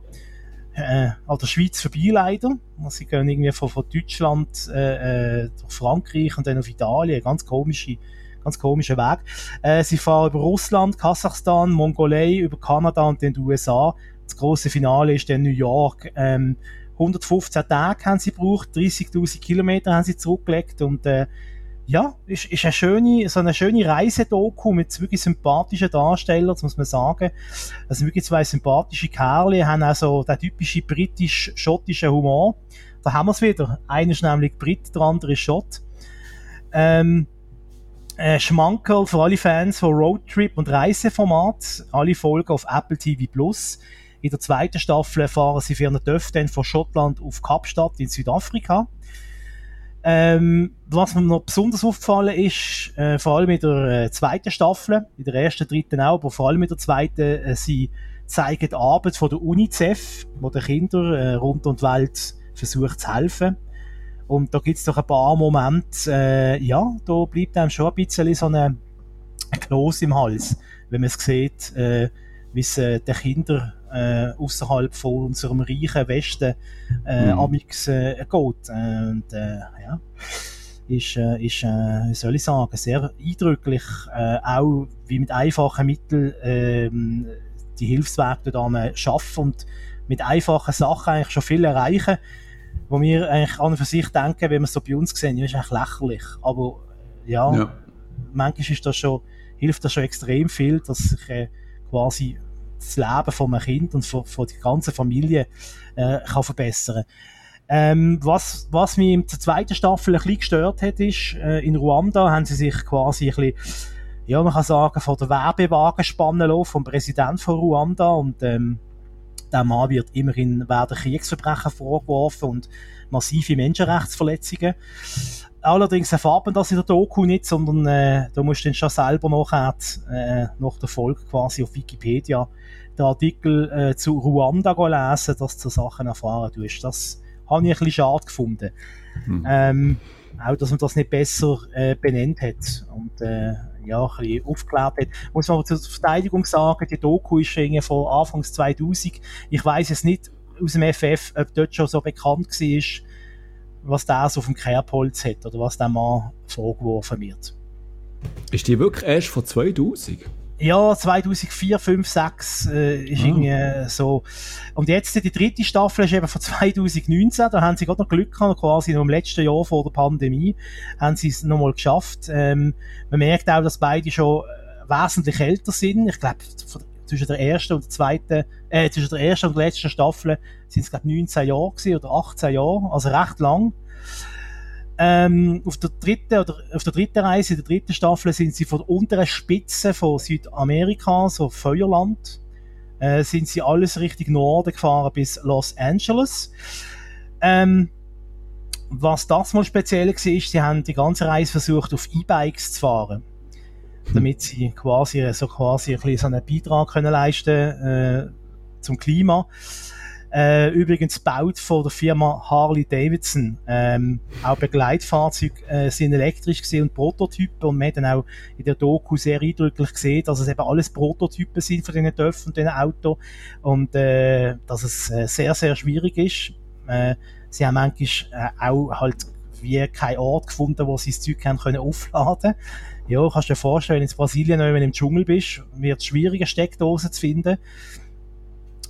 [SPEAKER 3] Äh, an der Schweiz vorbei leider. Sie gehen irgendwie von, von Deutschland äh, äh durch Frankreich und dann auf Italien. Ganz komische ganz komischer Weg. Äh, sie fahren über Russland, Kasachstan, Mongolei, über Kanada und den USA. Das große Finale ist dann New York. Ähm, 115 Tage haben sie gebraucht, 30.000 Kilometer haben sie zurückgelegt und äh, ja, ist, ist eine schöne, so eine schöne Reisedoku mit wirklich sympathischen Darstellern, das muss man sagen. Also wirklich zwei sympathische Kerle, haben auch so den typischen britisch-schottischen Humor. Da haben wir es wieder. Einer ist nämlich Brit, der andere ist Schott. Ähm, äh, Schmankerl für alle Fans von Roadtrip und Reiseformat. Alle Folgen auf Apple TV Plus. In der zweiten Staffel fahren sie für Töff dann von Schottland auf Kapstadt in Südafrika. Ähm, was mir noch besonders aufgefallen ist, äh, vor allem in der äh, zweiten Staffel, in der ersten, dritten auch, aber vor allem in der zweiten, äh, sie zeigen die Arbeit von der UNICEF, wo den Kindern äh, rund um die Welt versucht zu helfen. Und da gibt's doch ein paar Momente, äh, ja, da bleibt einem schon ein bisschen so eine Kloß im Hals, wenn man es sieht, äh, wie es den Kindern äh, außerhalb von unserem reichen Westen äh, mhm. amix äh, geht. Und äh, ja, ist, äh, ist äh, wie soll ich sagen, sehr eindrücklich, auch wie mit einfachen Mitteln äh, die Hilfswerke da schaffen und mit einfachen Sachen eigentlich schon viel erreichen, wo wir eigentlich an und für sich denken, wenn wir es so bei uns sehen, ist eigentlich lächerlich. Aber ja, ja. manchmal ist das schon, hilft das schon extrem viel, dass sich quasi das Leben von einem Kind und von, von der ganzen Familie äh, kann verbessern. Ähm, was, was mich in der zweiten Staffel ein bisschen gestört hat, ist, äh, in Ruanda haben sie sich quasi ein bisschen, ja, man kann sagen, von der Werbewagen spannen lassen, vom Präsidenten von Ruanda und ähm, der Mann wird immerhin werden Kriegsverbrechen vorgeworfen und massive Menschenrechtsverletzungen. Allerdings erfahrt man das in der Doku nicht, sondern äh, da musst du dann schon selber nachher, äh, nach der Folge quasi auf Wikipedia den Artikel äh, zu Ruanda lesen, dass du Sachen erfahren tust. Das habe ich ein bisschen schade gefunden. Mhm. Ähm, auch, dass man das nicht besser äh, benannt hat und äh, ja, ein bisschen aufgeklärt hat. Muss man aber zur Verteidigung sagen, die Doku ist von Anfangs 2000. Ich weiß es nicht aus dem FF, ob dort schon so bekannt war, was der so auf dem Kerbholz hat oder was der Mann vorgeworfen wird.
[SPEAKER 2] Ist die wirklich erst von 2000?
[SPEAKER 3] Ja, 2004, 5, 6 äh, ist ah. irgendwie äh, so. Und jetzt die dritte Staffel ist eben von 2019. Da haben sie gerade noch Glück gehabt, quasi noch im letzten Jahr vor der Pandemie haben sie es nochmal geschafft. Ähm, man merkt auch, dass beide schon äh, wesentlich älter sind. Ich glaube, zwischen der ersten und der zweiten, äh, zwischen der ersten und der letzten Staffel sind es glaube 19 Jahre gewesen, oder 18 Jahre, also recht lang. Ähm, auf der dritten oder auf der dritten Reise, in der dritten Staffel, sind sie von der unteren Spitze von Südamerika, so Feuerland, äh, sind sie alles Richtung Norden gefahren bis Los Angeles. Ähm, was das mal speziell war, ist, sie haben die ganze Reise versucht, auf E-Bikes zu fahren. Damit sie quasi, so quasi ein bisschen so einen Beitrag können leisten, äh, zum Klima. Äh, übrigens baut von der Firma Harley Davidson. Ähm, auch Begleitfahrzeuge äh, sind elektrisch gesehen und Prototypen. Und man hat dann auch in der Doku sehr eindrücklich gesehen, dass es eben alles Prototypen sind von diesen Dörfern und diesen Autos. Und äh, dass es äh, sehr, sehr schwierig ist. Äh, sie haben manchmal äh, auch halt wie keinen Ort gefunden, wo sie das Zeug haben können aufladen Ja, kannst dir vorstellen, wenn du in Brasilien, wenn du im Dschungel bist, wird es schwierig, eine Steckdose zu finden.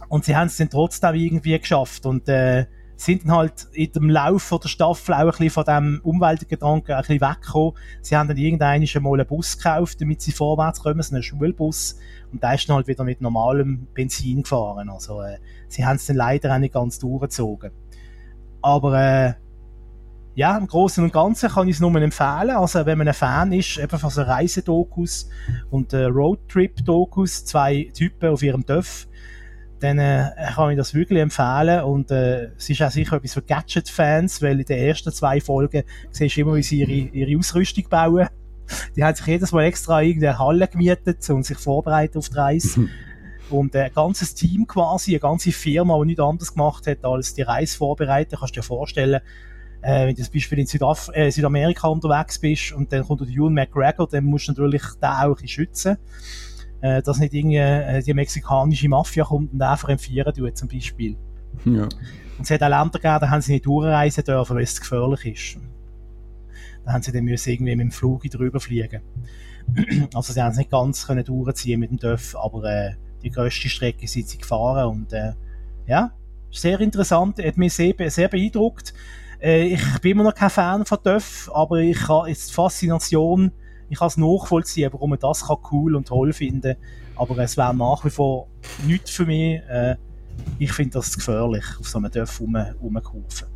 [SPEAKER 3] Und sie haben es dann trotzdem irgendwie geschafft und äh, sind dann halt in dem Lauf der Staffel auch ein bisschen von dem Umweltgedanken ein bisschen weggekommen. Sie haben dann irgendwann mal einen Bus gekauft, damit sie vorwärts kommen, so einen Schulbus. Und da ist dann halt wieder mit normalem Benzin gefahren. Also, äh, sie haben es dann leider auch nicht ganz durchgezogen. Aber, äh, ja, im Großen und Ganzen kann ich es nur empfehlen. Also, wenn man ein Fan ist, eben von so Reisedokus und äh, Roadtrip-Dokus, zwei Typen auf ihrem Dörf, dann äh, kann ich das wirklich empfehlen. Und äh, es ist auch sicher etwas für Gadget-Fans, weil in den ersten zwei Folgen siehst du immer, wie sie ihre, ihre Ausrüstung bauen. Die haben sich jedes Mal extra irgendeine Halle gemietet und sich vorbereitet auf die Reise. Mhm. Und äh, ein ganzes Team quasi, eine ganze Firma, die nichts anderes gemacht hat, als die Reise vorbereiten. Kannst du dir vorstellen, äh, wenn du zum Beispiel in Südaf äh, Südamerika unterwegs bist und dann kommt der Ewan McGregor, dann musst du natürlich den auch ein bisschen schützen äh, dass nicht irgendwie äh, die mexikanische Mafia kommt und einfach empfiehern tut, zum Beispiel. Ja. Und es hat auch Länder gegeben, da haben sie nicht durchreisen dürfen, weil es gefährlich ist. Da haben sie dann müssen irgendwie mit dem Flug drüber fliegen. also sie haben es nicht ganz können durchziehen mit dem Dörf, aber äh, die grösste Strecke sind sie gefahren und äh, ja, sehr interessant, hat mich sehr, sehr beeindruckt. Äh, ich bin immer noch kein Fan von Dörf, aber ich habe jetzt die Faszination ich kann es nachvollziehen, warum man das kann cool und toll finden aber es wäre nach wie vor nichts für mich. Äh, ich finde das gefährlich, auf so einem Dorf rum, rumkurven.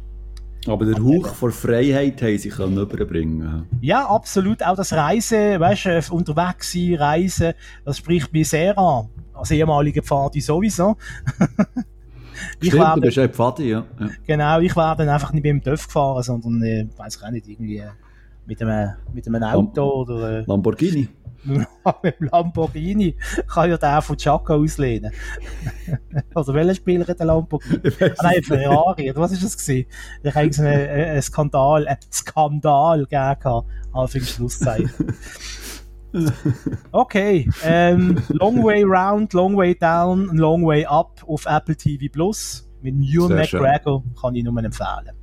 [SPEAKER 2] Aber der Hauch vor Freiheit haben sie können überbringen.
[SPEAKER 3] Ja, absolut. Auch das Reisen, weißt du, äh, unterwegs sein, Reisen, das spricht mich sehr an. Als ehemaliger Pfadi sowieso.
[SPEAKER 2] ich Stimmt, werde, du bist ja Pfadi, ja.
[SPEAKER 3] Genau, ich wäre dann einfach nicht mit dem Dörf gefahren, sondern, äh, weiß ich auch nicht, irgendwie äh, mit einem, mit einem Auto
[SPEAKER 2] Lam oder... Lamborghini.
[SPEAKER 3] mit dem Lamborghini kann ja der von Chaka auslehnen. also welcher Spieler hat der Lamborghini? Ah, nein, Ferrari, oder was ist das gewesen? Ich habe einen, einen Skandal, einen Skandal gegeben, Anführungszeichen. Okay, ähm, Long Way Round, Long Way Down, Long Way Up auf Apple TV Plus mit Ewan McGregor kann ich nur empfehlen.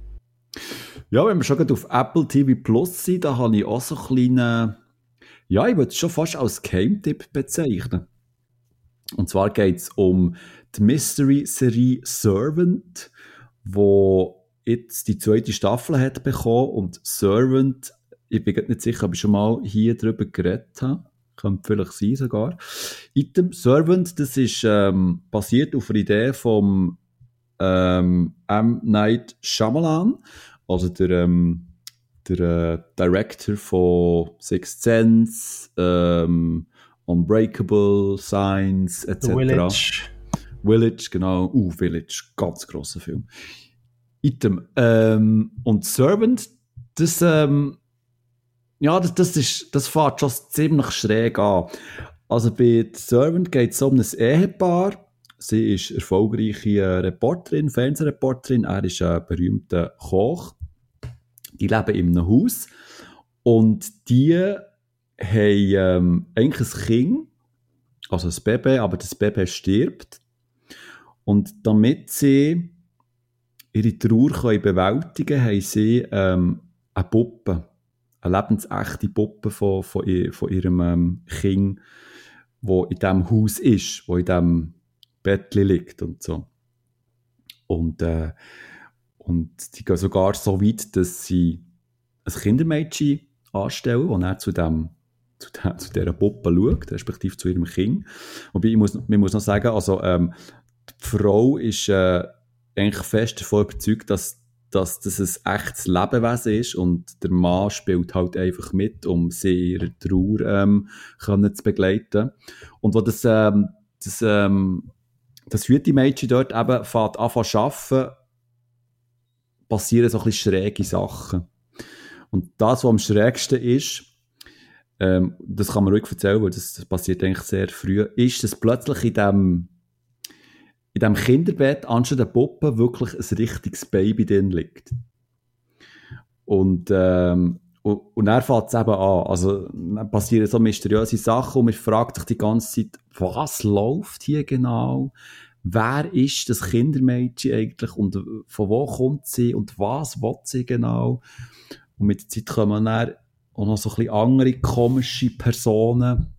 [SPEAKER 2] Ja, wenn wir schon auf Apple TV Plus sind, da habe ich auch so einen kleinen, ja, ich würde es schon fast als Game-Tipp bezeichnen. Und zwar geht es um die Mystery-Serie Servant, wo jetzt die zweite Staffel hat bekommen und Servant, ich bin nicht sicher, ob ich schon mal hier drüber geredet habe, könnte vielleicht sein sogar. Item Servant, das ist ähm, basiert auf einer Idee vom ähm, M. Night Shyamalan also der, ähm, der äh, Director von Sixth Sense, ähm, Unbreakable, Signs, etc. The Village. Village, genau. Uh, Village, ganz grosser Film. Item. Ähm, und Servant, das, ähm, ja, das, das, ist, das fährt schon ziemlich schräg an. Also bei Servant geht es um ein Ehepaar. Sie ist erfolgreiche Reporterin, Fernsehreporterin. Er ist ein berühmter Koch die leben in einem Haus und die haben ähm, eigentlich ein Kind, also ein Baby, aber das Baby stirbt. Und damit sie ihre Trauer können bewältigen können, haben sie ähm, eine Puppe, eine lebensechte Puppe von, von, von ihrem ähm, Kind, wo in diesem Haus ist, wo in diesem Bett liegt und so. Und äh, und die gehen sogar so weit, dass sie ein Kindermädchen anstellen, das dann zu dem zu, der, zu dieser Puppe schaut, respektive zu ihrem Kind. Wobei, ich muss, man muss noch sagen, also, ähm, die Frau ist äh, eigentlich fest davon überzeugt, dass, dass das ein echtes Lebewesen ist und der Mann spielt halt einfach mit, um sie ihre Trauer ähm, können zu begleiten. Und wo das, ähm, das, ähm, das Mädchen dort eben fährt zu arbeiten, passieren so ein bisschen schräge Sachen. Und das, was am schrägsten ist, ähm, das kann man ruhig erzählen, weil das, das passiert eigentlich sehr früh, ist, dass plötzlich in dem, in diesem Kinderbett anstatt der Puppe wirklich ein richtiges Baby drin liegt. Und, ähm, und, und dann fängt es eben an. Also, passieren so mysteriöse Sachen und man fragt sich die ganze Zeit, was läuft hier genau? Wer ist das Kindermädchen eigentlich und von wo kommt sie und was will sie genau? Und mit der Zeit kommen dann auch noch so ein bisschen andere komische Personen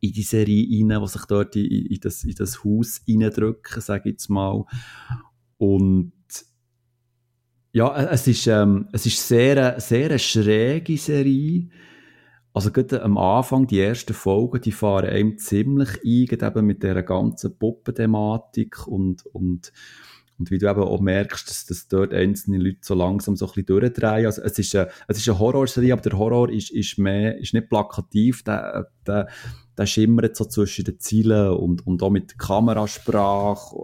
[SPEAKER 2] in die Serie rein, die sich dort in, in, das, in das Haus reindrücken, sage ich jetzt mal. Und ja, es ist, ähm, es ist sehr, sehr eine schräge Serie. Also gerade am Anfang, die ersten Folgen, die fahren einem ziemlich ein, eben mit dieser ganzen Puppenthematik und, und, und wie du eben auch merkst, dass, dass dort einzelne Leute so langsam so ein bisschen durchdrehen. Also es ist eine, eine Horrorserie, aber der Horror ist, ist mehr, ist nicht plakativ, der, der, der schimmert so zwischen den Zielen und, und auch mit Kamerasprache.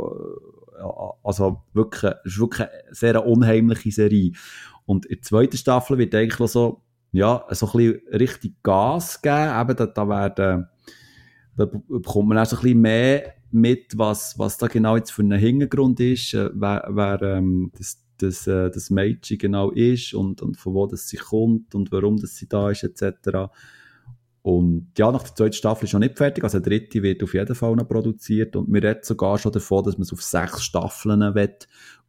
[SPEAKER 2] Also wirklich, es ist wirklich eine sehr unheimliche Serie. Und in der zweiten Staffel wird eigentlich so, ja, so ein bisschen richtig Gas geben. Eben, da, da werden, da bekommt man auch so ein bisschen mehr mit, was, was da genau jetzt für ein Hintergrund ist, äh, wer, wer ähm, das, das, äh, das Mädchen genau ist und, und von wo das sie kommt und warum das sie da ist, etc. Und ja, nach der zweiten Staffel ist noch nicht fertig, also der dritte wird auf jeden Fall noch produziert und wir reden sogar schon davon, dass man es auf sechs Staffeln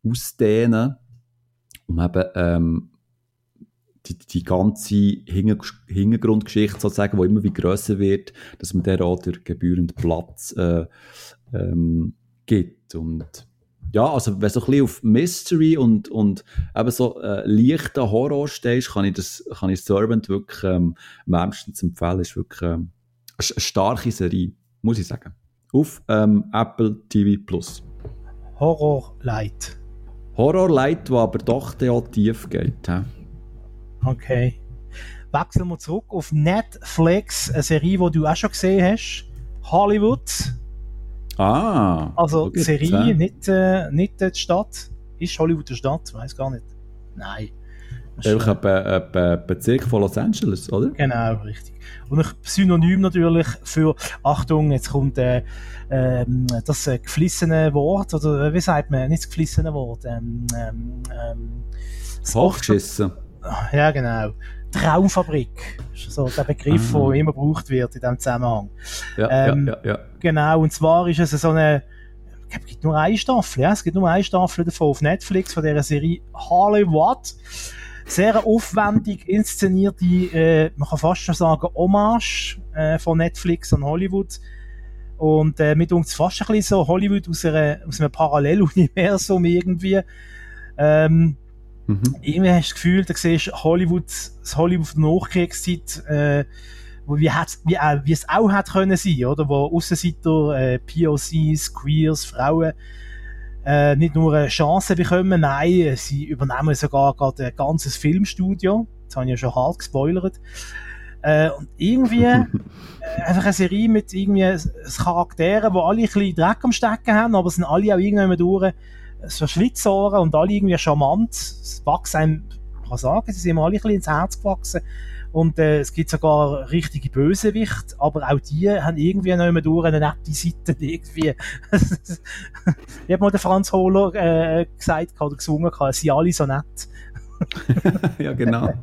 [SPEAKER 2] ausdehnen um eben ähm, die, die ganze Hintergrundgeschichte sozusagen, die immer wie grösser wird, dass man der auch der gebührend Platz äh, ähm, gibt. Und ja, also wenn du so ein bisschen auf Mystery und, und eben so äh, leichten Horror stehst, kann ich das, kann ich Servant wirklich ähm, wärmstens empfehlen. Ist wirklich ähm, eine starke Serie, muss ich sagen. Auf ähm, Apple TV Plus.
[SPEAKER 3] Horror Light.
[SPEAKER 2] Horror Light, wo aber doch der tief geht. He?
[SPEAKER 3] Okay. Wechseln wir zurück auf Netflix, eine Serie, die du auch schon gesehen hast. Hollywood.
[SPEAKER 2] Ah.
[SPEAKER 3] Also die Serie, ja. nicht, äh, nicht die Stadt. Ist Hollywood eine Stadt? Weiß gar nicht. Nein.
[SPEAKER 2] Ein, ein, ein Bezirk von Los Angeles, oder?
[SPEAKER 3] Genau, richtig. Und ein Synonym natürlich für, Achtung, jetzt kommt äh, äh, das äh, geflissene Wort, oder wie sagt man, nicht das geflissene Wort, ähm, ähm, ähm,
[SPEAKER 2] Hochgeschissen.
[SPEAKER 3] Ja, genau. Traumfabrik. So der Begriff, der ah. immer gebraucht wird in diesem Zusammenhang.
[SPEAKER 2] Ja, ähm, ja, ja, ja,
[SPEAKER 3] Genau, und zwar ist es so eine, es gibt nur eine Staffel, ja, es gibt nur eine Staffel davon auf Netflix von dieser Serie Hollywood. Sehr aufwendig inszenierte, äh, man kann fast schon sagen, Hommage äh, von Netflix an Hollywood. Und äh, mit uns fast ein bisschen so Hollywood aus, einer, aus einem Paralleluniversum irgendwie. Ähm, Mhm. Irgendwie hast du das Gefühl, du siehst Hollywood, das Hollywood der Nachkriegszeit, äh, wie, wie, äh, wie es auch hätte können sein, oder? Wo Aussenseiter, äh, POCs, Queers, Frauen, äh, nicht nur eine Chance bekommen, nein, sie übernehmen sogar gerade ein ganzes Filmstudio. Das habe ich ja schon hart gespoilert. Äh, und irgendwie äh, einfach eine Serie mit irgendwie Charakteren, die alle ein bisschen Dreck am Stecken haben, aber sind alle auch irgendwann durch so Schlitzohren und alle irgendwie charmant. Es wachsen einem, ich kann sagen, sie sind mir alle ein bisschen ins Herz gewachsen. Und äh, es gibt sogar richtige Bösewicht, aber auch die haben irgendwie noch immer durch eine nette Seite irgendwie. ich habe mal den Franz Hohler äh, gesagt oder gesungen, sie sind alle so nett.
[SPEAKER 2] ja, genau.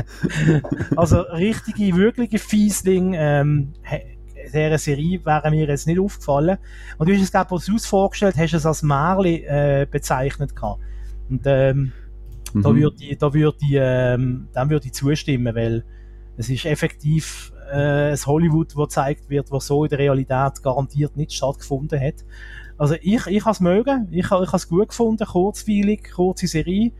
[SPEAKER 3] also richtige, wirkliche Fiesling ähm, dieser Serie wäre mir jetzt nicht aufgefallen. Und du hast es, glaube ich, vorgestellt, hast es als Märli äh, bezeichnet gehabt. Und ähm, mhm. da würde ich, da würde ich, ähm, dem würde ich zustimmen, weil es ist effektiv äh, ein Hollywood, wo gezeigt wird, was so in der Realität garantiert nicht stattgefunden hat. Also ich, ich habe es mögen, ich, ich habe es gut gefunden, kurzweilig, kurze Serie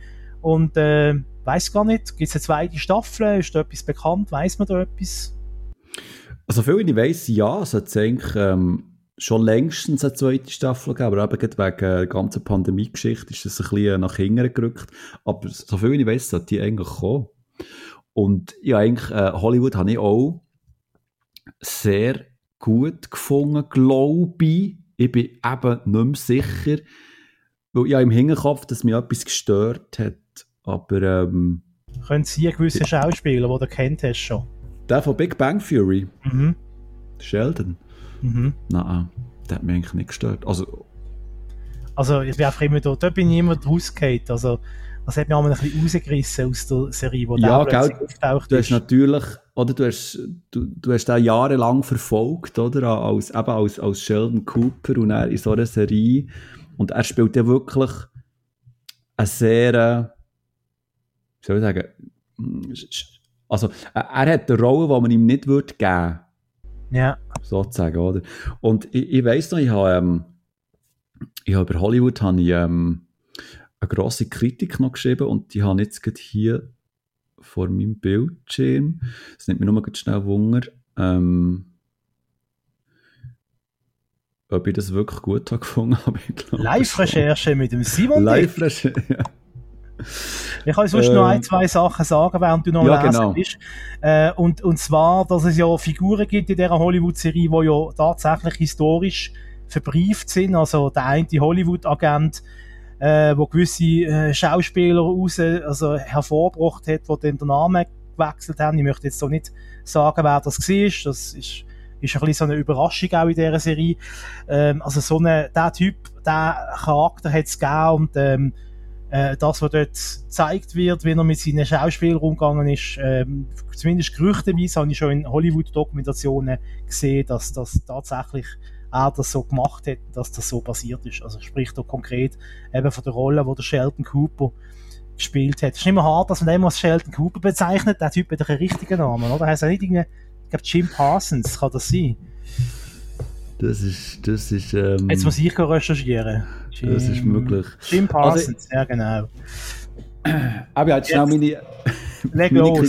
[SPEAKER 3] und äh, weiß gar nicht, gibt es eine zweite Staffel, ist da etwas bekannt, weiß man da etwas?
[SPEAKER 2] Also viel ich weiss, ja, es hat eigentlich ähm, schon längstens eine zweite Staffel gegeben, aber eben wegen der ganzen Pandemie-Geschichte ist das ein bisschen nach hinten gerückt. Aber so viel ich weiss, hat die eigentlich kommen. Und ja, eigentlich, äh, Hollywood habe ich auch sehr gut gefunden, glaube ich. Ich bin eben nicht mehr sicher, weil ich ja im Hinterkopf, dass mich etwas gestört hat. Aber, ähm,
[SPEAKER 3] Können Sie einen gewissen Schauspieler, den du kennt hast schon?
[SPEAKER 2] Der von Big Bang Theory.
[SPEAKER 3] Mhm.
[SPEAKER 2] Sheldon.
[SPEAKER 3] Mhm.
[SPEAKER 2] Nein, der hat mich eigentlich nicht gestört. Also,
[SPEAKER 3] Also ich bin einfach immer da, da bin ich immer rausgefallen. Also das hat mich auch ein bisschen rausgerissen aus der Serie, wo
[SPEAKER 2] ja,
[SPEAKER 3] der
[SPEAKER 2] gell, auftaucht du hast natürlich, oder du hast, du, du hast den jahrelang verfolgt, oder, als, eben als, als Sheldon Cooper und er in so einer Serie und er spielt ja wirklich eine sehr, äh, wie soll ich sagen, also er hat eine Rolle, die man ihm nicht würde geben
[SPEAKER 3] Ja.
[SPEAKER 2] Sozusagen, oder? Und ich, ich weiss noch, ich habe, ähm, ich habe über Hollywood habe ich, ähm, eine grosse Kritik noch geschrieben und die habe ich jetzt gerade hier vor meinem Bildschirm. Das nimmt mir nur mal schnell Wunder, ähm, ob ich das wirklich gut habe gefunden habe.
[SPEAKER 3] Live-Recherche mit dem Simon
[SPEAKER 2] Live-Recherche, ja.
[SPEAKER 3] Ich kann sonst ähm, noch ein, zwei Sachen sagen, während du noch
[SPEAKER 2] ja, genau.
[SPEAKER 3] bist. Äh, und, und zwar, dass es ja Figuren gibt in dieser Hollywood-Serie, die ja tatsächlich historisch verbrieft sind. Also der eine Hollywood-Agent, äh, wo gewisse äh, Schauspieler raus, also hervorgebracht hat, wo dann den Namen gewechselt haben. Ich möchte jetzt so nicht sagen, wer das war. Das ist, ist ein bisschen so eine Überraschung auch in dieser Serie. Ähm, also so eine, der Typ, der Charakter hat es gegeben und ähm, äh, das, was dort gezeigt wird, wie er mit seinen Schauspielern umgegangen ist, ähm, zumindest gerüchteweise habe ich schon in Hollywood-Dokumentationen gesehen, dass das tatsächlich er das so gemacht hat, dass das so passiert ist. Also sprich da konkret eben von der Rolle, wo der Sheldon Cooper gespielt hat. Es ist immer hart, dass man den als Sheldon Cooper bezeichnet. Der Typ hat einen richtigen Namen, oder? Heißt er nicht irgendwie, ich glaube Jim Parsons, kann das sein?
[SPEAKER 2] Das ist, das ist, ähm,
[SPEAKER 3] Jetzt muss ich recherchieren.
[SPEAKER 2] Jim, das ist möglich.
[SPEAKER 3] Jim Parsons, also, ja genau.
[SPEAKER 2] Aber ja, jetzt schnell meine, meine,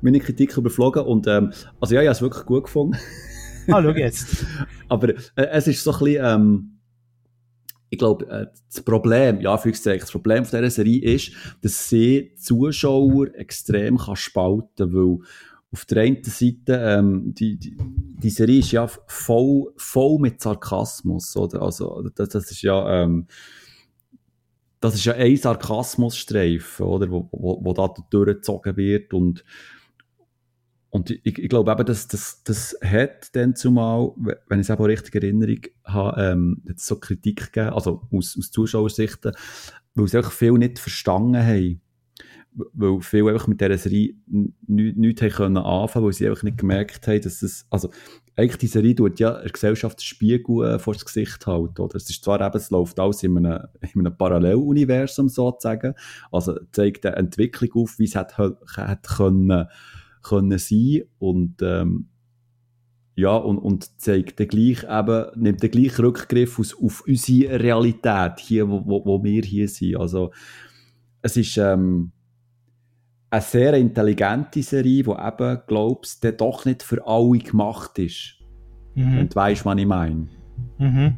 [SPEAKER 2] meine, Kritik überflogen und, ähm, also ja, ich habe es wirklich gut gefunden.
[SPEAKER 3] Ah, schau jetzt.
[SPEAKER 2] Aber äh, es ist so ein bisschen, ähm, ich glaube, äh, das Problem, ja, das Problem von dieser Serie ist, dass sie Zuschauer extrem kann spalten weil auf der einen Seite, ähm, die, die, die Serie ist ja voll, voll mit Sarkasmus, oder? Also, das, das ist ja, ähm, das ist ja ein Sarkasmusstreifen, oder? Wo, wo, wo da durchgezogen wird und und ich, ich glaube eben, dass das, das hat dann zumal, wenn ich es eben richtig in Erinnerung habe, ähm, jetzt so Kritik gegeben, also aus, aus Zuschauersichten, weil sie einfach viel nicht verstanden haben. Weil viele einfach mit dieser Serie nichts anfangen, weil sie einfach nicht gemerkt haben, dass es, also, eigentlich die Serie tut ja der Gesellschaft Spiegel äh, vor das Gesicht halt, oder? Es ist zwar eben, es läuft alles in einem, in einem Paralleluniversum sozusagen, also zeigt eine Entwicklung auf, wie es hat, hat können, können sein und ähm, ja, und, und zeigt den gleich eben, nimmt den gleichen Rückgriff aus, auf unsere Realität hier, wo, wo, wo wir hier sind. Also, es ist ähm, eine sehr intelligente Serie, die eben, glaubst du, doch nicht für alle gemacht ist. Mhm. Und weißt, was ich meine?
[SPEAKER 3] Mhm.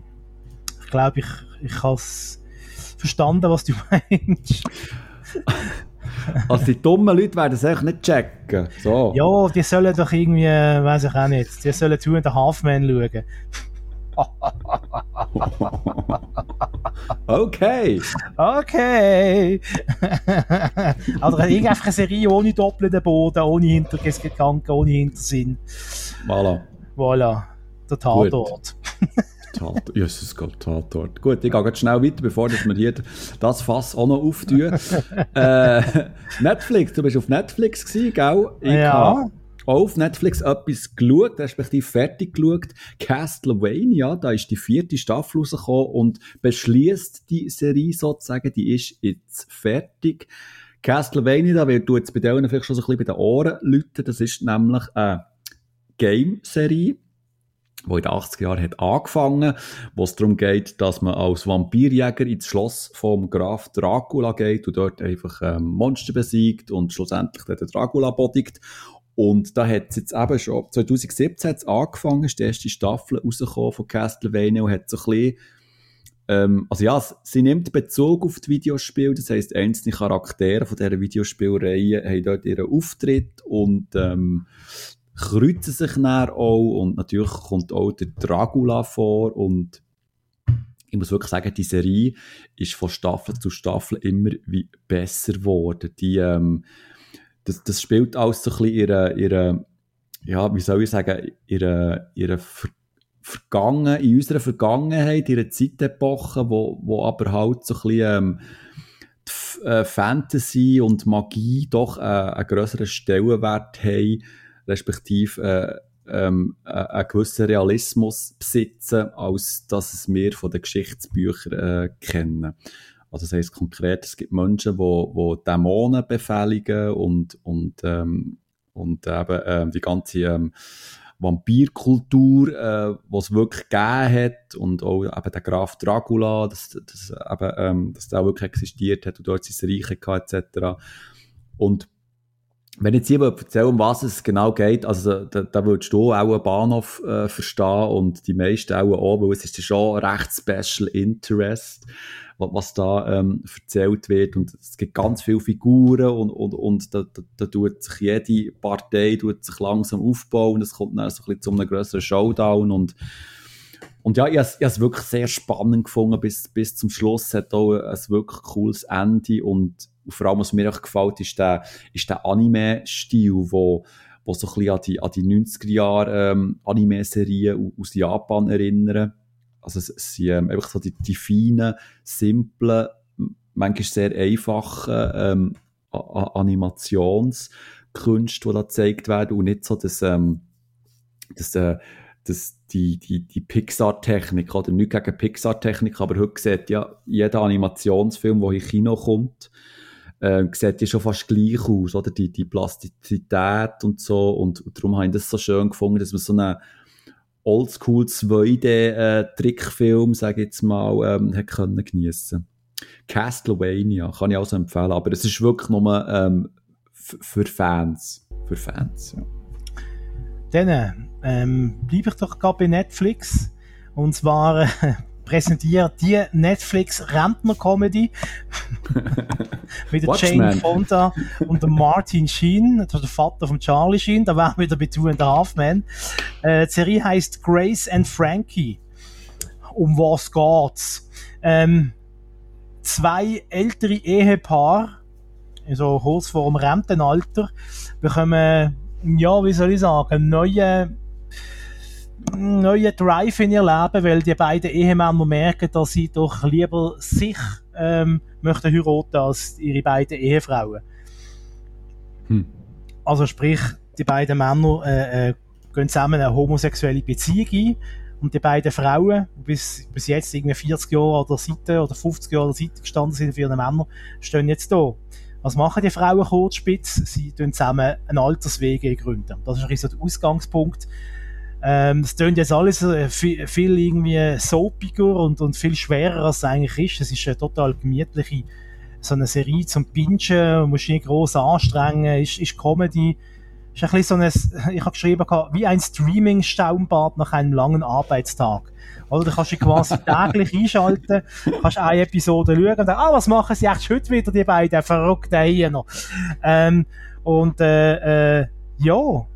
[SPEAKER 3] Ich glaube, ich, ich habe es verstanden, was du meinst.
[SPEAKER 2] Also die dummen Leute werden es echt nicht checken. So.
[SPEAKER 3] Ja, die sollen doch irgendwie, weiß ich auch nicht, die sollen zu den Halfman schauen.
[SPEAKER 2] Okay.
[SPEAKER 3] Okay. also einfach eine Serie ohne doppelten Boden, ohne Hintergedanken, ohne Hintersinn.
[SPEAKER 2] Voilà.
[SPEAKER 3] Voilà. Der Tatort.
[SPEAKER 2] Tatort. Jesus Gott, Tatort. Gut, ich gehe jetzt schnell weiter, bevor wir hier das Fass auch noch auftun. äh, Netflix, du bist auf Netflix gewesen, gell?
[SPEAKER 3] Ich ja.
[SPEAKER 2] Auf Netflix etwas geschaut, respektive fertig geschaut. Castlevania, da ist die vierte Staffel rausgekommen und beschließt die Serie sozusagen, die ist jetzt fertig. Castlevania, da wird du jetzt bei denen vielleicht schon so ein bisschen bei den Ohren läuten, das ist nämlich eine Game-Serie wo in den 80er Jahren hat angefangen, wo es darum geht, dass man als Vampirjäger ins Schloss vom Graf Dracula geht und dort einfach ähm, Monster besiegt und schlussendlich den Dracula bodigt. Und da hat es jetzt eben schon, 2017 hat angefangen, ist die erste Staffel rausgekommen von Castlevania und hat so ein bisschen ähm, also ja, sie nimmt Bezug auf die Videospiele, das heisst, einzelne Charaktere von dieser Videospielreihe haben dort ihren Auftritt und ähm, kreuzen sich dann auch und natürlich kommt auch der Dracula vor und ich muss wirklich sagen, die Serie ist von Staffel zu Staffel immer wie besser geworden. Die, ähm, das, das spielt alles so ein bisschen ihre, ihre, ja, wie soll ich sagen, ihre, ihre Ver vergangen, in unserer Vergangenheit, einer Zeitepoche, wo, wo aber halt so ein bisschen, ähm, die, äh, Fantasy und Magie doch äh, einen grösseren Stellenwert haben, respektive äh, ähm, äh, einen gewissen Realismus besitzen, als dass es wir von den Geschichtsbüchern äh, kennen. Also das heisst konkret, es gibt Menschen, die, die Dämonen befehligen und, und, ähm, und eben äh, die ganze ähm, Vampirkultur, äh, was wirklich gegeben hat und auch eben der Graf Dracula, dass, dass, eben, ähm, dass der auch wirklich existiert hat und dort sein Reich hatte, etc. Und wenn jetzt jemand erzählt, um was es genau geht, also da, da würdest du auch einen Bahnhof äh, verstehen und die meisten auch auch, weil es ist schon recht Special Interest was da ähm, erzählt wird. Und es gibt ganz viele Figuren und, und, und da, da, da tut sich jede Partei tut sich langsam aufbauen. Es kommt dann so ein zu einem größeren Showdown und und ja, ich habe es wirklich sehr spannend gefunden bis, bis zum Schluss. Es hat auch ein wirklich cooles Ende und vor allem, was mir auch gefällt, ist der, ist der Anime-Stil, wo, wo so ein bisschen an die, an die 90er-Jahre ähm, aus Japan erinnern. Also es, sind ähm, einfach so die, die feinen, simplen, manchmal sehr einfachen ähm, Animationskünste, die da gezeigt werden und nicht so das, ähm, das, äh, das, die, die, die Pixar-Technik, oder nicht gegen Pixar-Technik, aber heute sieht ja jeder Animationsfilm, der in Kino kommt, äh, sieht ja schon fast gleich aus, oder? Die, die Plastizität und so. Und, und darum habe ich das so schön gefunden, dass man so eine Oldschool 2D-Trickfilm, äh, sage ich jetzt mal, ähm, können geniessen. Castlevania kann ich also empfehlen, aber es ist wirklich nur ähm, für Fans. Für Fans, ja.
[SPEAKER 3] Dann ähm, bleibe ich doch gerade bei Netflix. Und zwar äh, präsentiert die Netflix Rentner-Comedy mit der Jane Fonda und dem Martin Sheen, das ist der Vater von Charlie Sheen, da waren wir wieder bei Two and a Half Men. Äh, die Serie heißt Grace and Frankie. Um was geht's? Ähm, zwei ältere Ehepaare, also kurz vor dem Rentenalter, bekommen, ja, wie soll ich sagen, neue neuen Drive in ihr Leben, weil die beiden Ehemänner merken, dass sie doch lieber sich ähm, möchten heiraten als ihre beiden Ehefrauen. Hm. Also sprich, die beiden Männer äh, äh, gehen zusammen eine homosexuelle Beziehung ein und die beiden Frauen, die bis, bis jetzt irgendwie 40 Jahre an der Seite oder 50 Jahre an der Seite gestanden sind für ihre Männer, stehen jetzt da. Was machen die Frauen kurzspitz? Sie gründen zusammen einen Alterswege gründen. Das ist ein so der Ausgangspunkt ähm, das tönt jetzt alles äh, viel, viel, irgendwie soapiger und, und viel schwerer, als es eigentlich ist. Es ist eine total gemütliche so eine Serie zum Pinchen, musst nicht groß anstrengen, ist, ist Comedy. Ist ein bisschen so ein, ich habe geschrieben, wie ein Streaming-Staumbad nach einem langen Arbeitstag. Oder du kannst dich quasi täglich einschalten, kannst eine Episode schauen und sagen, ah, was machen sie echt heute wieder, die beiden verrückten hier noch. Ähm, und äh, äh, ja,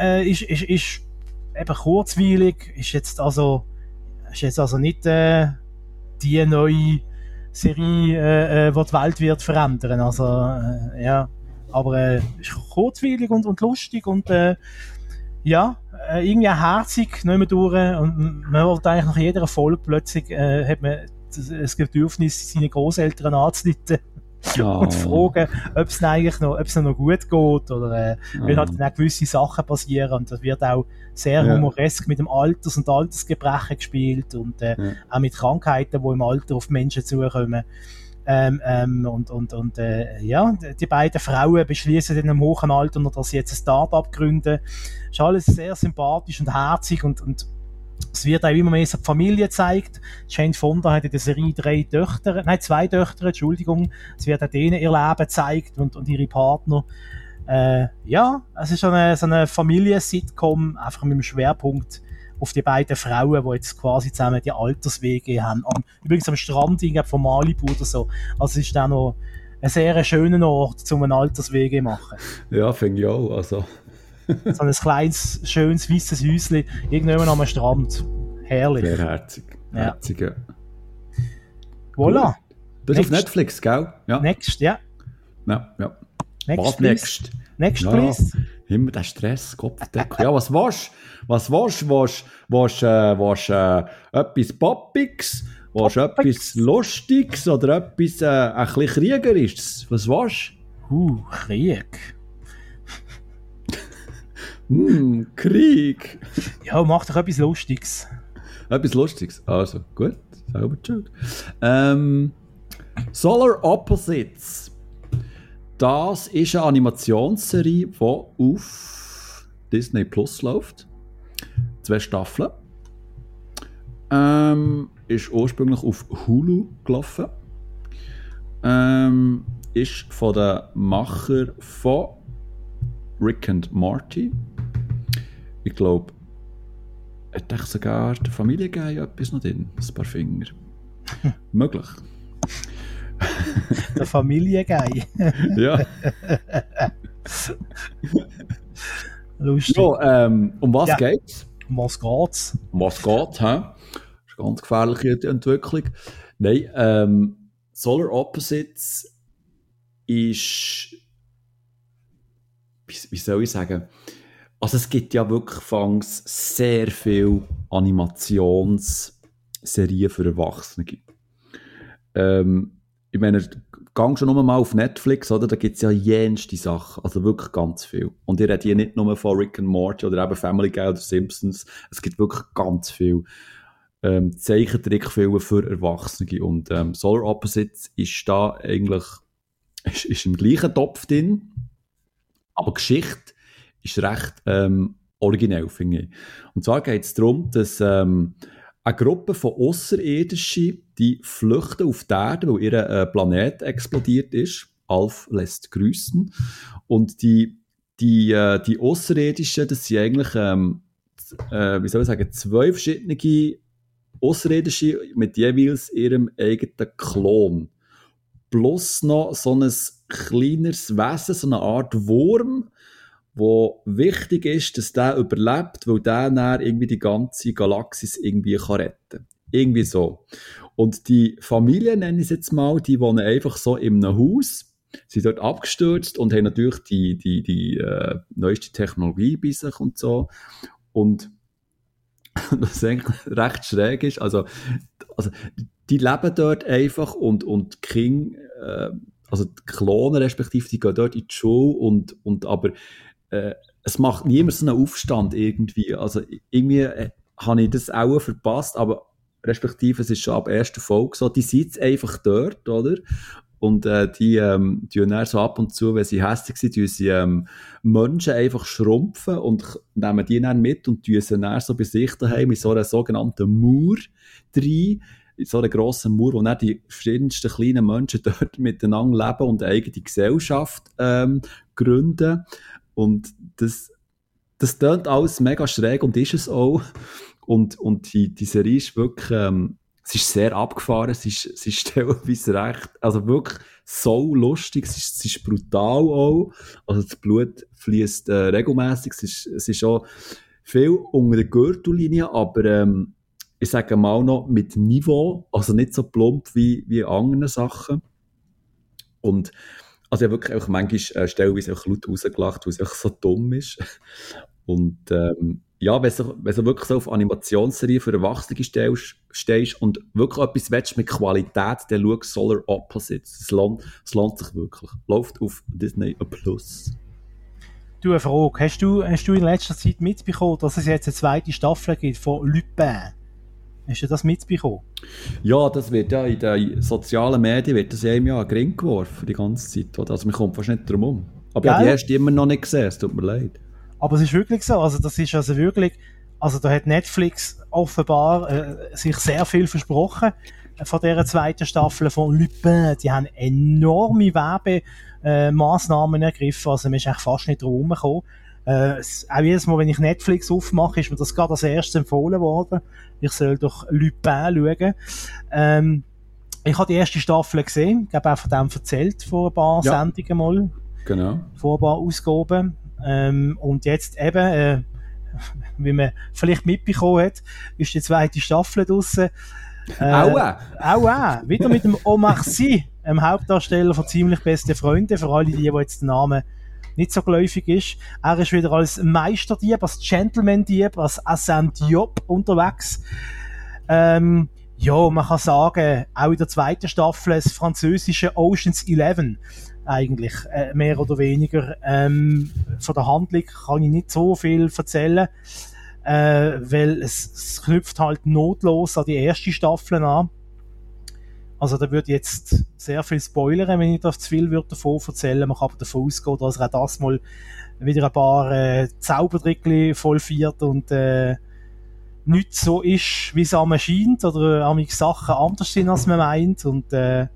[SPEAKER 3] äh, ist, ist, ist eben kurzweilig, ist jetzt also, ist jetzt also nicht äh, die neue Serie, äh, äh, die die Welt wird verändern. Also, äh, ja, aber äh, ist kurzweilig und, und lustig und äh, ja, äh, irgendwie herzig, nicht mehr durch und man wollte eigentlich nach jeder Folge plötzlich, äh, hat man das Bedürfnis, seine Großeltern anzuleiten oh. und fragen, ob es eigentlich noch, ob es noch gut geht oder äh, oh. weil halt dann auch gewisse Sachen passieren und das wird auch sehr ja. humoresk mit dem Alters- und Altersgebrechen gespielt und äh, ja. auch mit Krankheiten, die im Alter auf Menschen zukommen. Ähm, ähm, und und, und äh, ja, die beiden Frauen beschließen in einem hohen Alter, dass sie jetzt ein Start-up gründen. Ist alles sehr sympathisch und herzig und, und es wird auch immer mehr so die Familie gezeigt. Jane Fonda hat in der Serie drei Töchter, nein, zwei Töchter, Entschuldigung. Es wird auch denen ihr Leben gezeigt und, und ihre Partner. Äh, ja, es ist so eine, so eine Familien-Sitcom, einfach mit dem Schwerpunkt auf die beiden Frauen, die jetzt quasi zusammen die Alterswege haben. Am, übrigens am Strand von Malibu oder so. Also es ist auch noch ein sehr schöner Ort, um einen Alterswege zu machen.
[SPEAKER 2] Ja, finde ich auch. Also
[SPEAKER 3] so ein kleines, schönes, weißes Häuschen, irgendwann am Strand. Herrlich.
[SPEAKER 2] Sehr herzig. Herzig, ja.
[SPEAKER 3] Voilà.
[SPEAKER 2] Das ist auf Netflix, gell?
[SPEAKER 3] Ja. Next, ja.
[SPEAKER 2] Ja, ja.
[SPEAKER 3] Next, Was please. next? Next, ja. please.
[SPEAKER 2] Immer der Stress, Kopfdeckel. Ja, was du? Was du? Willst willst, äh, willst äh, etwas Poppiges? Du etwas Lustiges oder etwas äh, ein bisschen Kriegerisches? Was
[SPEAKER 3] du? Uh, Krieg.
[SPEAKER 2] Hm, Krieg.
[SPEAKER 3] Ja, mach doch etwas Lustiges.
[SPEAKER 2] Etwas Lustiges. Also, gut. Selber schuld. Ähm, Solar Opposites. Das ist eine Animationsserie, die auf Disney Plus läuft. Zwei Staffeln. Ähm, ist ursprünglich auf Hulu gelaufen. Ähm, ist von den Macher von Rick and Morty. Ich glaube, ich sogar der Familie gegeben, etwas noch drin? Ein paar Finger. Möglich.
[SPEAKER 3] der Familiengei.
[SPEAKER 2] ja.
[SPEAKER 3] Lustig.
[SPEAKER 2] So, ähm, um was ja. geht's?
[SPEAKER 3] Um was geht's?
[SPEAKER 2] Um was geht's, hä? Das ist eine ganz gefährliche Entwicklung. Nein, ähm, Solar Opposites ist, wie, wie soll ich sagen, also es gibt ja wirklich fangs sehr viele Animationsserien für Erwachsene. Ähm, ich meine, gang schon nur mal auf Netflix, oder? Da gibt es ja jenste Sachen. Also wirklich ganz viel. Und ich rede hier nicht nur von Rick and Morty oder eben Family Guy oder Simpsons. Es gibt wirklich ganz viel ähm, Zeichentrickfilme für Erwachsene. Und ähm, Solar Opposites ist da eigentlich ist, ist im gleichen Topf drin. Aber Geschichte ist recht ähm, originell, finde ich. Und zwar geht es darum, dass ähm, eine Gruppe von Außerirdischen, die flüchten auf die Erde, weil ihr äh, Planet explodiert ist. Alf lässt grüßen. Und die, die, äh, die Außerirdischen, das sind eigentlich, ähm, äh, wie soll ich sagen, zwei verschiedene Außerirdische mit jeweils ihrem eigenen Klon. Plus noch so ein kleineres Wesen, so eine Art Wurm, wo wichtig ist, dass der überlebt, weil der dann irgendwie die ganze Galaxis irgendwie kann retten Irgendwie so. Und die Familie, nenne ich es jetzt mal, die wohnen einfach so in einem Haus, sind dort abgestürzt und haben natürlich die, die, die äh, neueste Technologie bei sich und so. Und das eigentlich recht schräg ist, also, also die leben dort einfach und, und King, äh, also die Klone respektive, die gehen dort in die Schule und, und aber äh, es macht niemand so einen Aufstand irgendwie. Also irgendwie äh, habe ich das auch verpasst, aber respektive es ist schon ab erster Folge so, die sitzt einfach dort, oder? Und äh, die ähm, tun dann so ab und zu, wenn sie hässlich sind, tun sie ähm, Menschen einfach schrumpfen und nehmen die dann mit und tun sie dann so bei sich daheim in so einer sogenannten Mauer rein, in so einer grossen Mauer, wo dann die verschiedensten kleinen Menschen dort miteinander leben und eine eigene Gesellschaft ähm, gründen. Und das, das klingt alles mega schräg und ist es auch. Und, und die, die Serie ist wirklich, ähm, es ist sehr abgefahren, es ist, es ist teilweise recht, also wirklich so lustig, es ist, es ist brutal auch. Also das Blut fließt äh, regelmäßig, es ist, es ist auch viel unter der Gürtellinie, aber ähm, ich sage mal noch mit Niveau, also nicht so plump wie, wie andere Sachen. Und also ich habe wirklich auch manchmal äh, stellenweise auch laut rausgelacht, weil es einfach so dumm ist. Und ähm, ja, wenn du, wenn du wirklich so auf Animationsserien für Erwachsene stehst, stehst und wirklich etwas willst mit Qualität, dann schau Solar Opposites. Es lohnt, es lohnt sich wirklich. Läuft auf Disney Plus.
[SPEAKER 3] Du, eine Frage. Hast du, hast du in letzter Zeit mitbekommen, dass es jetzt eine zweite Staffel gibt von Lupin? Hast du das mitbekommen?
[SPEAKER 2] Ja, das wird ja in den sozialen Medien wird das ja im Jahr gering geworfen, die ganze Zeit. Also man kommt fast nicht drum um. Aber ich habe die erste immer noch nicht gesehen, es tut mir leid.
[SPEAKER 3] Aber es ist wirklich so, also das ist also wirklich, also da hat Netflix offenbar äh, sich sehr viel versprochen von dieser zweiten Staffel von Lupin. Die haben enorme Werbemaßnahmen äh, ergriffen, also man ist eigentlich fast nicht drum gekommen. Äh, auch jedes Mal, wenn ich Netflix aufmache, ist mir das gerade als erstes empfohlen worden. Ich soll doch Lupin schauen. Ähm, ich habe die erste Staffel gesehen, ich habe auch von dem erzählt vor ein paar ja. Sendungen mal.
[SPEAKER 2] Genau.
[SPEAKER 3] Vor ein paar Ausgaben. Ähm, und jetzt eben, äh, wie man vielleicht mitbekommen hat, ist die zweite Staffel draussen.
[SPEAKER 2] Äh, Aua!
[SPEAKER 3] Aua! Wieder mit dem Omar Sy, dem Hauptdarsteller von Ziemlich Beste Freunde, für alle die, die jetzt den Namen nicht so geläufig ist. Er ist wieder als Meisterdieb, als Gentleman-Dieb, als Assam Diop unterwegs. Ähm, ja, man kann sagen, auch in der zweiten Staffel das französische Oceans 11 eigentlich, äh, mehr oder weniger. Ähm, von der Handlung kann ich nicht so viel erzählen, äh, weil es, es knüpft halt notlos an die erste Staffel an. Also da würde jetzt sehr viel spoilern, wenn ich da zu viel würde davon erzählen. Man kann aber davon ausgehen, dass er auch das mal wieder ein paar äh, Zaubertrickli vollführt und äh, nicht so ist, wie es einem scheint oder am Sachen anders sind, als man meint. Und äh,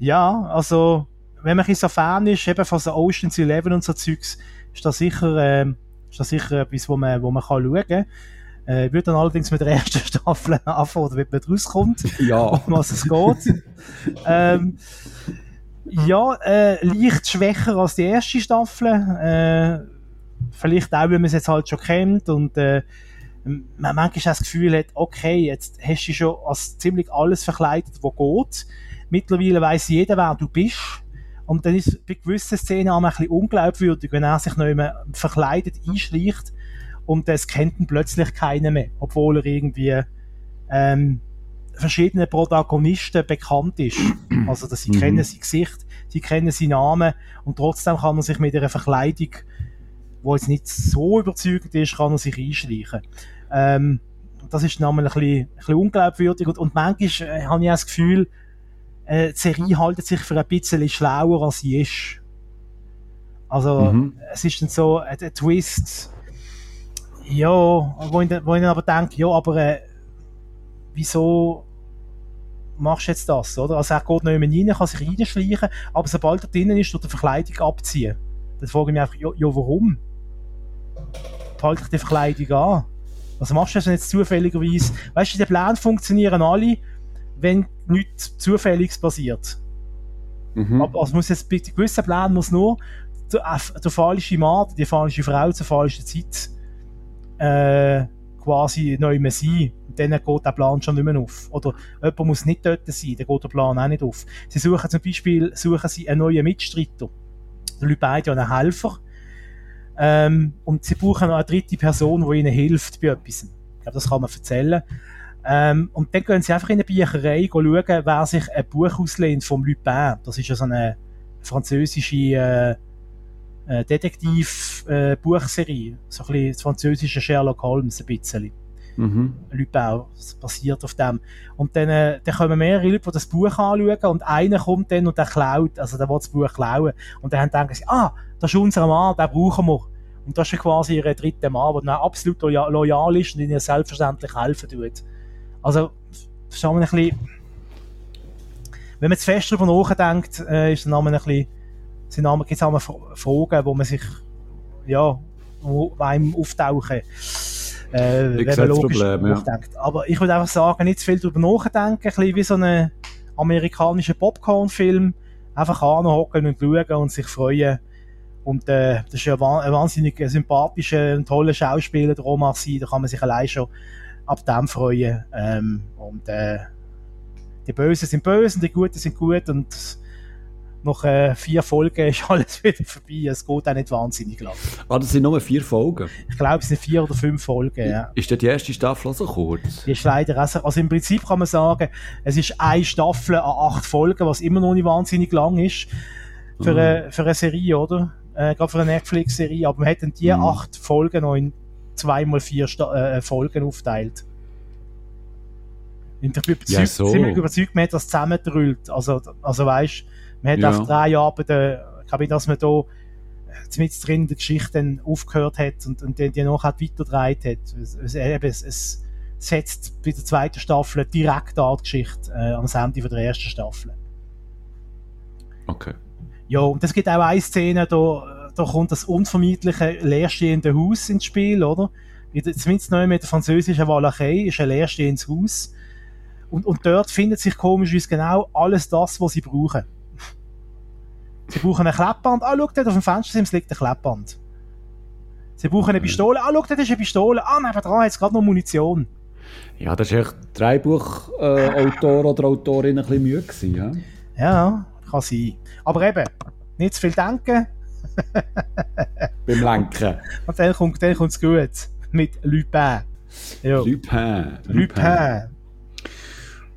[SPEAKER 3] ja, also wenn man so Fan ist, eben von so Ocean's Eleven und so Zeugs, ist das sicher, äh, ist das sicher etwas, wo man, wo man kann schauen kann. Äh, ich würde dann allerdings mit der ersten Staffel anfangen, wie man rauskommt.
[SPEAKER 2] Ja.
[SPEAKER 3] Um was es geht. ähm, ja, äh, leicht schwächer als die erste Staffel. Äh, vielleicht auch, weil man es jetzt halt schon kennt und äh, man manchmal das Gefühl hat, okay, jetzt hast du schon als ziemlich alles verkleidet, was geht. Mittlerweile weiss jeder, wer du bist. Und dann ist bei gewissen Szenen auch ein bisschen unglaubwürdig, wenn er sich noch immer verkleidet einschleicht und es kennt ihn plötzlich keiner mehr, obwohl er irgendwie ähm, verschiedene Protagonisten bekannt ist. Also, dass sie mhm. kennen sein Gesicht, sie kennen seinen Namen und trotzdem kann er sich mit einer Verkleidung, wo jetzt nicht so überzeugend ist, kann er sich einschleichen. Ähm, das ist dann ein bisschen, ein bisschen unglaubwürdig und, und manchmal äh, habe ich auch das Gefühl, äh, die Serie haltet sich für ein bisschen schlauer, als sie ist. Also, mhm. es ist dann so ein, ein Twist, ja, wo ich, wo ich dann aber denke, ja, aber äh, wieso machst du jetzt das, oder? Also er geht nicht mehr rein, kann sich reinschleichen, aber sobald er drinnen ist, tut er Verkleidung abziehen. Dann frage ich mich einfach, ja, ja warum? Halt dich die Verkleidung an. Was machst du denn jetzt zufälligerweise? Weißt du, die Pläne funktionieren alle, wenn nichts Zufälliges passiert. Mhm. Aber also muss jetzt bei gewissen Plänen muss nur der, der falsche Mann, die falsche Frau zur falschen Zeit äh, quasi neu mehr sein. Und dann geht der Plan schon nicht mehr auf. Oder jemand muss nicht dort sein, dann geht der Plan auch nicht auf. Sie suchen zum Beispiel suchen sie einen neuen Mitstreiter. Die Leute beide einen Helfer. Ähm, und sie brauchen noch eine dritte Person, die ihnen hilft bei etwas. Ich glaube, das kann man erzählen. Ähm, und dann gehen sie einfach in eine Bücherei schauen, wer sich ein Buch auslehnt vom Lupin. Das ist ja so eine französische äh, äh, Detektiv-Buchserie. Äh, so ein bisschen das französische Sherlock Holmes ein bisschen. Mhm. Lupin, das basiert auf dem. Und dann, äh, dann kommen mehrere Leute, die das Buch anschauen und einer kommt dann und der klaut, also der will das Buch klauen. Und dann denken sie, ah, das ist unser Mann, den brauchen wir. Und das ist quasi ihr dritter Mann, der dann absolut loyal ist und ihnen selbstverständlich helfen tut. Also, das ist ein bisschen, wenn man zu fest darüber nachdenkt, äh, ist der Name ein bisschen, sind Namen, gibt es auch Fragen, wo man sich, ja, wo einem auftauchen. Äh, wenn man logisch Problem, nachdenkt. Ja. Aber ich würde einfach sagen, nicht zu viel darüber nachdenken, ein bisschen wie so ein amerikanischer Popcorn-Film, einfach anhocken und schauen und sich freuen. Und äh, das ist ja ein wahnsinnig sympathischer und toller Schauspieler, der Omar Sy, da kann man sich allein schon ab dem freuen. Ähm, und äh, die Bösen sind böse und die Guten sind gut und nach äh, vier Folgen ist alles wieder vorbei. Es geht auch nicht wahnsinnig lang.
[SPEAKER 2] Ah, das sind nur vier Folgen?
[SPEAKER 3] Ich glaube, es sind vier oder fünf Folgen, ja.
[SPEAKER 2] Ist die erste Staffel auch so kurz?
[SPEAKER 3] Die ist leider auch so, also im Prinzip kann man sagen, es ist eine Staffel an acht Folgen, was immer noch nicht wahnsinnig lang ist für, mhm. eine, für eine Serie, oder? Äh, gerade für eine Netflix-Serie, aber man dann die mhm. acht Folgen noch in zweimal vier Sta äh, Folgen aufteilt. Ich bin überzeugt, ja, so. ziemlich überzeugt, man hat das zusammengedrüllt. Also, also weißt, man hat ja. nach drei Abenden, ich glaube, dass man da äh, mit drin der Geschichte dann aufgehört hat und, und die, die nachher weitergedreht hat. Es, es, es, es setzt bei der zweiten Staffel direkt an die Geschichte äh, am Ende von der ersten Staffel.
[SPEAKER 2] Okay.
[SPEAKER 3] Ja, und es gibt auch eine Szene, da da kommt das unvermeidliche leerstehende Haus ins Spiel, oder? Zumindest noch mit der französischen Walachei ist ein leerstehendes Haus. Und, und dort findet sich komischerweise genau alles das, was sie brauchen. Sie brauchen ein Kleppband. Ah, schau, dort auf dem Fenstersims liegt ein Kleppband. Sie brauchen eine Pistole. Ah, schau, dort ist eine Pistole. Ah, nebenan hat es gerade noch Munition.
[SPEAKER 2] Ja, das war echt Drehbuchautor äh, oder Autorin ein bisschen müde gewesen, ja?
[SPEAKER 3] Ja, kann sein. Aber eben, nicht zu viel denken,
[SPEAKER 2] Beim Lenken.
[SPEAKER 3] Und dann kommt kommt's gut. Mit Lupin. Ja.
[SPEAKER 2] Lupin.
[SPEAKER 3] Lupin.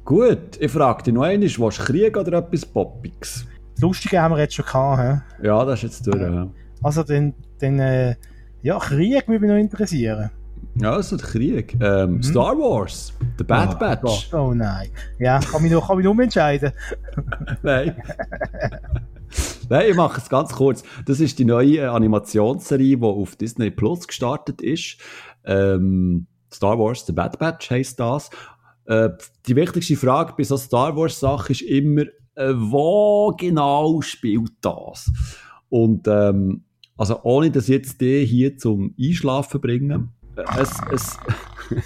[SPEAKER 2] Gut, ich frage dich noch einmal, du Krieg oder etwas Poppiges?
[SPEAKER 3] Lustige haben wir jetzt schon gehabt. He?
[SPEAKER 2] Ja, das ist jetzt durch. Ja,
[SPEAKER 3] Also den, den äh, ja, Krieg würde mich noch interessieren.
[SPEAKER 2] ja also der Krieg. Ähm, Star Wars, The Bad
[SPEAKER 3] Oh
[SPEAKER 2] Batch.
[SPEAKER 3] Oh nein. Ja, kann mich noch, kann mich noch umentscheiden.
[SPEAKER 2] Nein. Nein, ich mache es ganz kurz. Das ist die neue Animationsserie, die auf Disney Plus gestartet ist. Ähm, Star Wars, The Bad Batch heisst das. Äh, die wichtigste Frage bei so Star Wars Sachen ist immer, äh, wo genau spielt das? Und ähm, also ohne das jetzt die hier zum Einschlafen bringen, äh, es, es,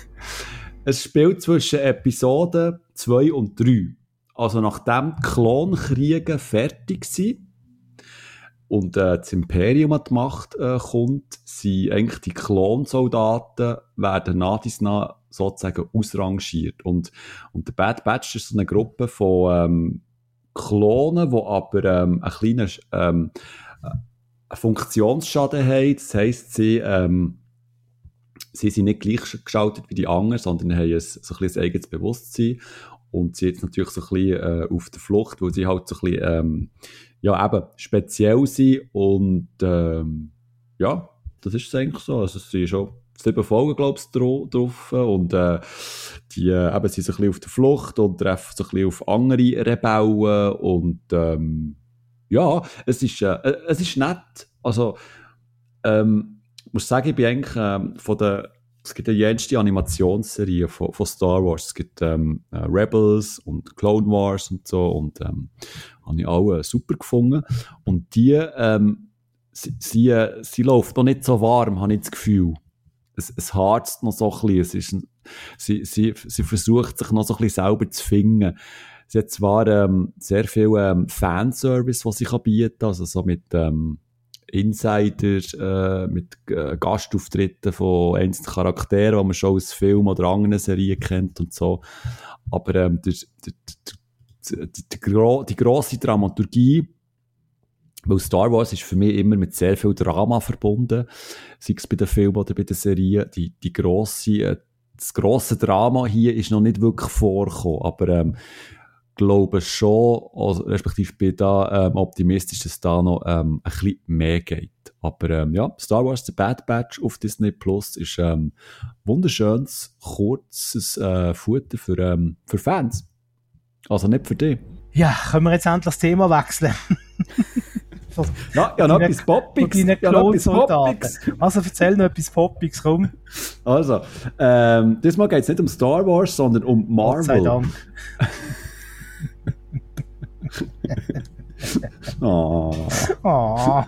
[SPEAKER 2] es spielt zwischen Episoden 2 und 3. Also nachdem die Klonkriege fertig sind und äh, das Imperium an die Macht äh, kommt, sind eigentlich die Klonsoldaten werden nach sozusagen ausrangiert. Und, und der Bad Batch ist so eine Gruppe von ähm, Klonen, die aber ähm, einen kleinen ähm, äh, Funktionsschaden haben. Das heisst, sie, ähm, sie sind nicht gleich geschaltet wie die anderen, sondern haben ein, so ein, ein eigenes Bewusstsein und sind jetzt natürlich so ein bisschen äh, auf der Flucht, weil sie halt so ein bisschen, ähm, ja eben, speziell sind und ähm, ja, das ist es eigentlich so. Also es sind schon sieben Folgen, glaube ich, drauf und äh, die äh, eben sind so ein bisschen auf der Flucht und treffen so ein bisschen auf andere Rebellen und ähm, ja, es ist, äh, es ist nett. Also, ähm, ich muss sagen, ich bin eigentlich ähm, von der es gibt ja jenste Animationsserie von, von Star Wars. Es gibt ähm, äh, Rebels und Clone Wars und so und ähm, habe ich alle super gefunden. Und die, ähm, sie, sie, äh, sie läuft noch nicht so warm, habe ich das Gefühl. Es, harzt noch so ein bisschen. Es ist, sie, sie, sie versucht sich noch so ein bisschen selber zu finden. Sie hat zwar ähm, sehr viel ähm, Fanservice, was sie kann bieten kann, also so mit ähm, Insider, äh, mit äh, Gastauftritten von einzelnen Charakteren, die man schon aus Filmen oder anderen Serien kennt und so. Aber ähm, der, der, der, die, die, gro die grosse Dramaturgie, weil Star Wars ist für mich immer mit sehr viel Drama verbunden, sei es bei den Filmen oder bei den Serien. Die, die grosse, äh, das grosse Drama hier ist noch nicht wirklich vorgekommen, aber ähm, glaube schon, also, respektive bin da ähm, optimistisch, dass da noch ähm, ein bisschen mehr geht. Aber ähm, ja, Star Wars The Bad Batch auf Disney Plus ist ähm, wunderschönes, kurzes äh, Futter für, ähm, für Fans. Also nicht für dich.
[SPEAKER 3] Ja, können wir jetzt endlich das Thema wechseln?
[SPEAKER 2] Ja, ja noch etwas Poppiges. Ja, noch etwas. Poppiges.
[SPEAKER 3] Also erzähl noch etwas Poppiges, komm.
[SPEAKER 2] Also, ähm, diesmal geht es nicht um Star Wars, sondern um
[SPEAKER 3] Gott sei
[SPEAKER 2] Marvel.
[SPEAKER 3] Dank.
[SPEAKER 2] Oh.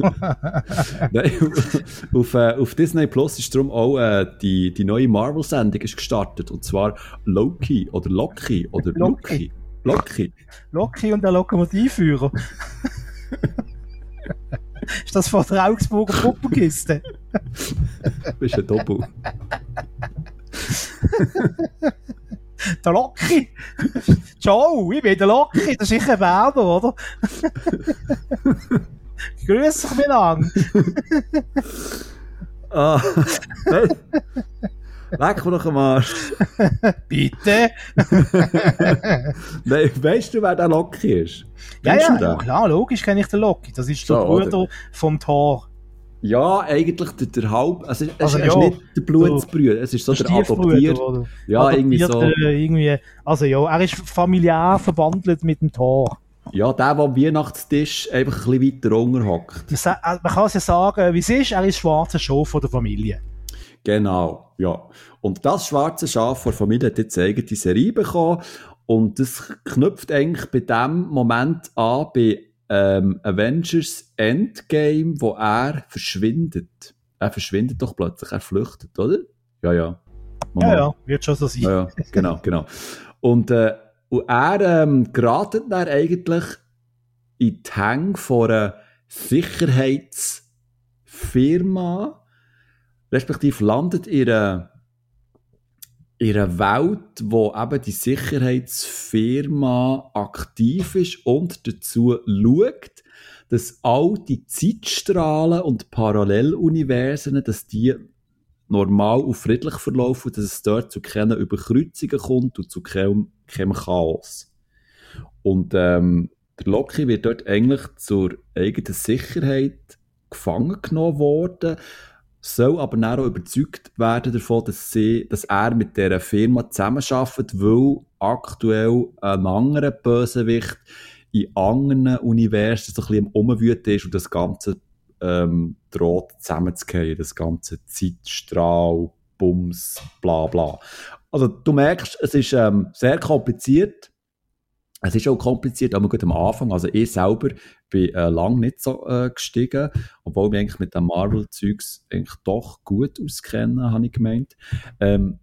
[SPEAKER 2] Nein, auf, äh, auf Disney Plus ist darum auch äh, die, die neue Marvel-Sendung gestartet. Und zwar Loki oder Loki oder
[SPEAKER 3] Loki.
[SPEAKER 2] Loki. Loki.
[SPEAKER 3] Loki und der Lokomotivführer. Ist das von der Augsburger Puppenkiste?
[SPEAKER 2] Du bist ein Doppel.
[SPEAKER 3] Der Loki! Ciao, ich bin der Loki, das ist sicher ein Werber, oder? Grüß dich miteinander.
[SPEAKER 2] Ah. Leck mir noch am Arsch.
[SPEAKER 3] Bitte?
[SPEAKER 2] Nein, weißt du, wer der Loki ist?
[SPEAKER 3] Ja, ja, ja, klar, logisch kenne ich den Loki. Das ist der
[SPEAKER 2] So,
[SPEAKER 3] Bruder
[SPEAKER 2] oder?
[SPEAKER 3] vom Thor.
[SPEAKER 2] Ja, eigentlich der, der Halb... Also, es,
[SPEAKER 3] Also,
[SPEAKER 2] ist
[SPEAKER 3] ja,
[SPEAKER 2] nicht der Blutsbrüder, es ist so der, Adoptiert...
[SPEAKER 3] oder?
[SPEAKER 2] Ja, irgendwie so...
[SPEAKER 3] Adoptierte, irgendwie, also ja, er ist familiär verbandelt mit dem Thor.
[SPEAKER 2] Ja, der, der am Weihnachtstisch einfach ein bisschen weiter unten hockt.
[SPEAKER 3] Äh, man kann es ja sagen, wie es ist, er ist schwarzer Schaf von der Familie.
[SPEAKER 2] Genau, ja. Und das schwarze Schaf der Familie hat jetzt eine eigene Serie bekommen. Und das knüpft eigentlich bei dem Moment an, bei ähm, Avengers Endgame, wo er verschwindet. Er verschwindet doch plötzlich, er flüchtet, oder? Ja, ja. Mama.
[SPEAKER 3] Ja, ja, wird schon so sein.
[SPEAKER 2] Ja, ja, genau, genau. Und, äh, und er ähm, geratet dann eigentlich in die Hänge von einer Sicherheitsfirma, respektive landet in einer, in einer Welt, wo eben die Sicherheitsfirma aktiv ist und dazu schaut, dass all die Zeitstrahlen und Paralleluniversen, dass die normal und friedlich verlaufen, dass es dort zu keinen Überkreuzungen kommt und zu keinem, keinem Chaos. Und ähm, der Loki wird dort eigentlich zur eigenen Sicherheit gefangen genommen worden, soll aber dann auch überzeugt werden davon, dass, sie, dass er mit dieser Firma zusammenarbeitet, weil aktuell ein anderer Bösewicht in anderen Universen so ein bisschen im Umwüten ist und das Ganze ähm, droht zusammenzugehen, das ganze Zeitstrahl, Bums, bla bla. Also du merkst, es ist ähm, sehr kompliziert. Es ist auch kompliziert, aber gut am Anfang. Also ich selber bin äh, lange nicht so äh, gestiegen, obwohl wir eigentlich mit dem Marvel-Zeugs eigentlich doch gut auskennen, habe ich gemeint. Ähm,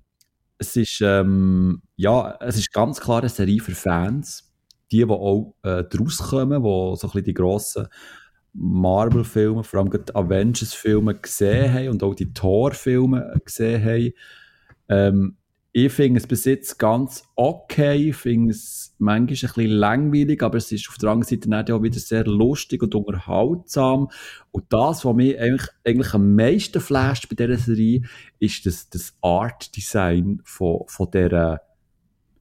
[SPEAKER 2] es ist, ähm, ja, es ist ganz klar eine Serie für Fans, die, die auch äh, draus kommen, die so ein bisschen die grossen Marvel-Filme, vor allem die Avengers-Filme gesehen haben und auch die Thor-Filme gesehen haben. Ähm, ich finde es bis jetzt ganz okay. Ich finde es manchmal ein bisschen langweilig, aber es ist auf der anderen Seite auch wieder sehr lustig und unterhaltsam. Und das, was mich eigentlich, eigentlich am meisten flasht bei dieser Serie, ist das, das Art-Design von, von, dieser,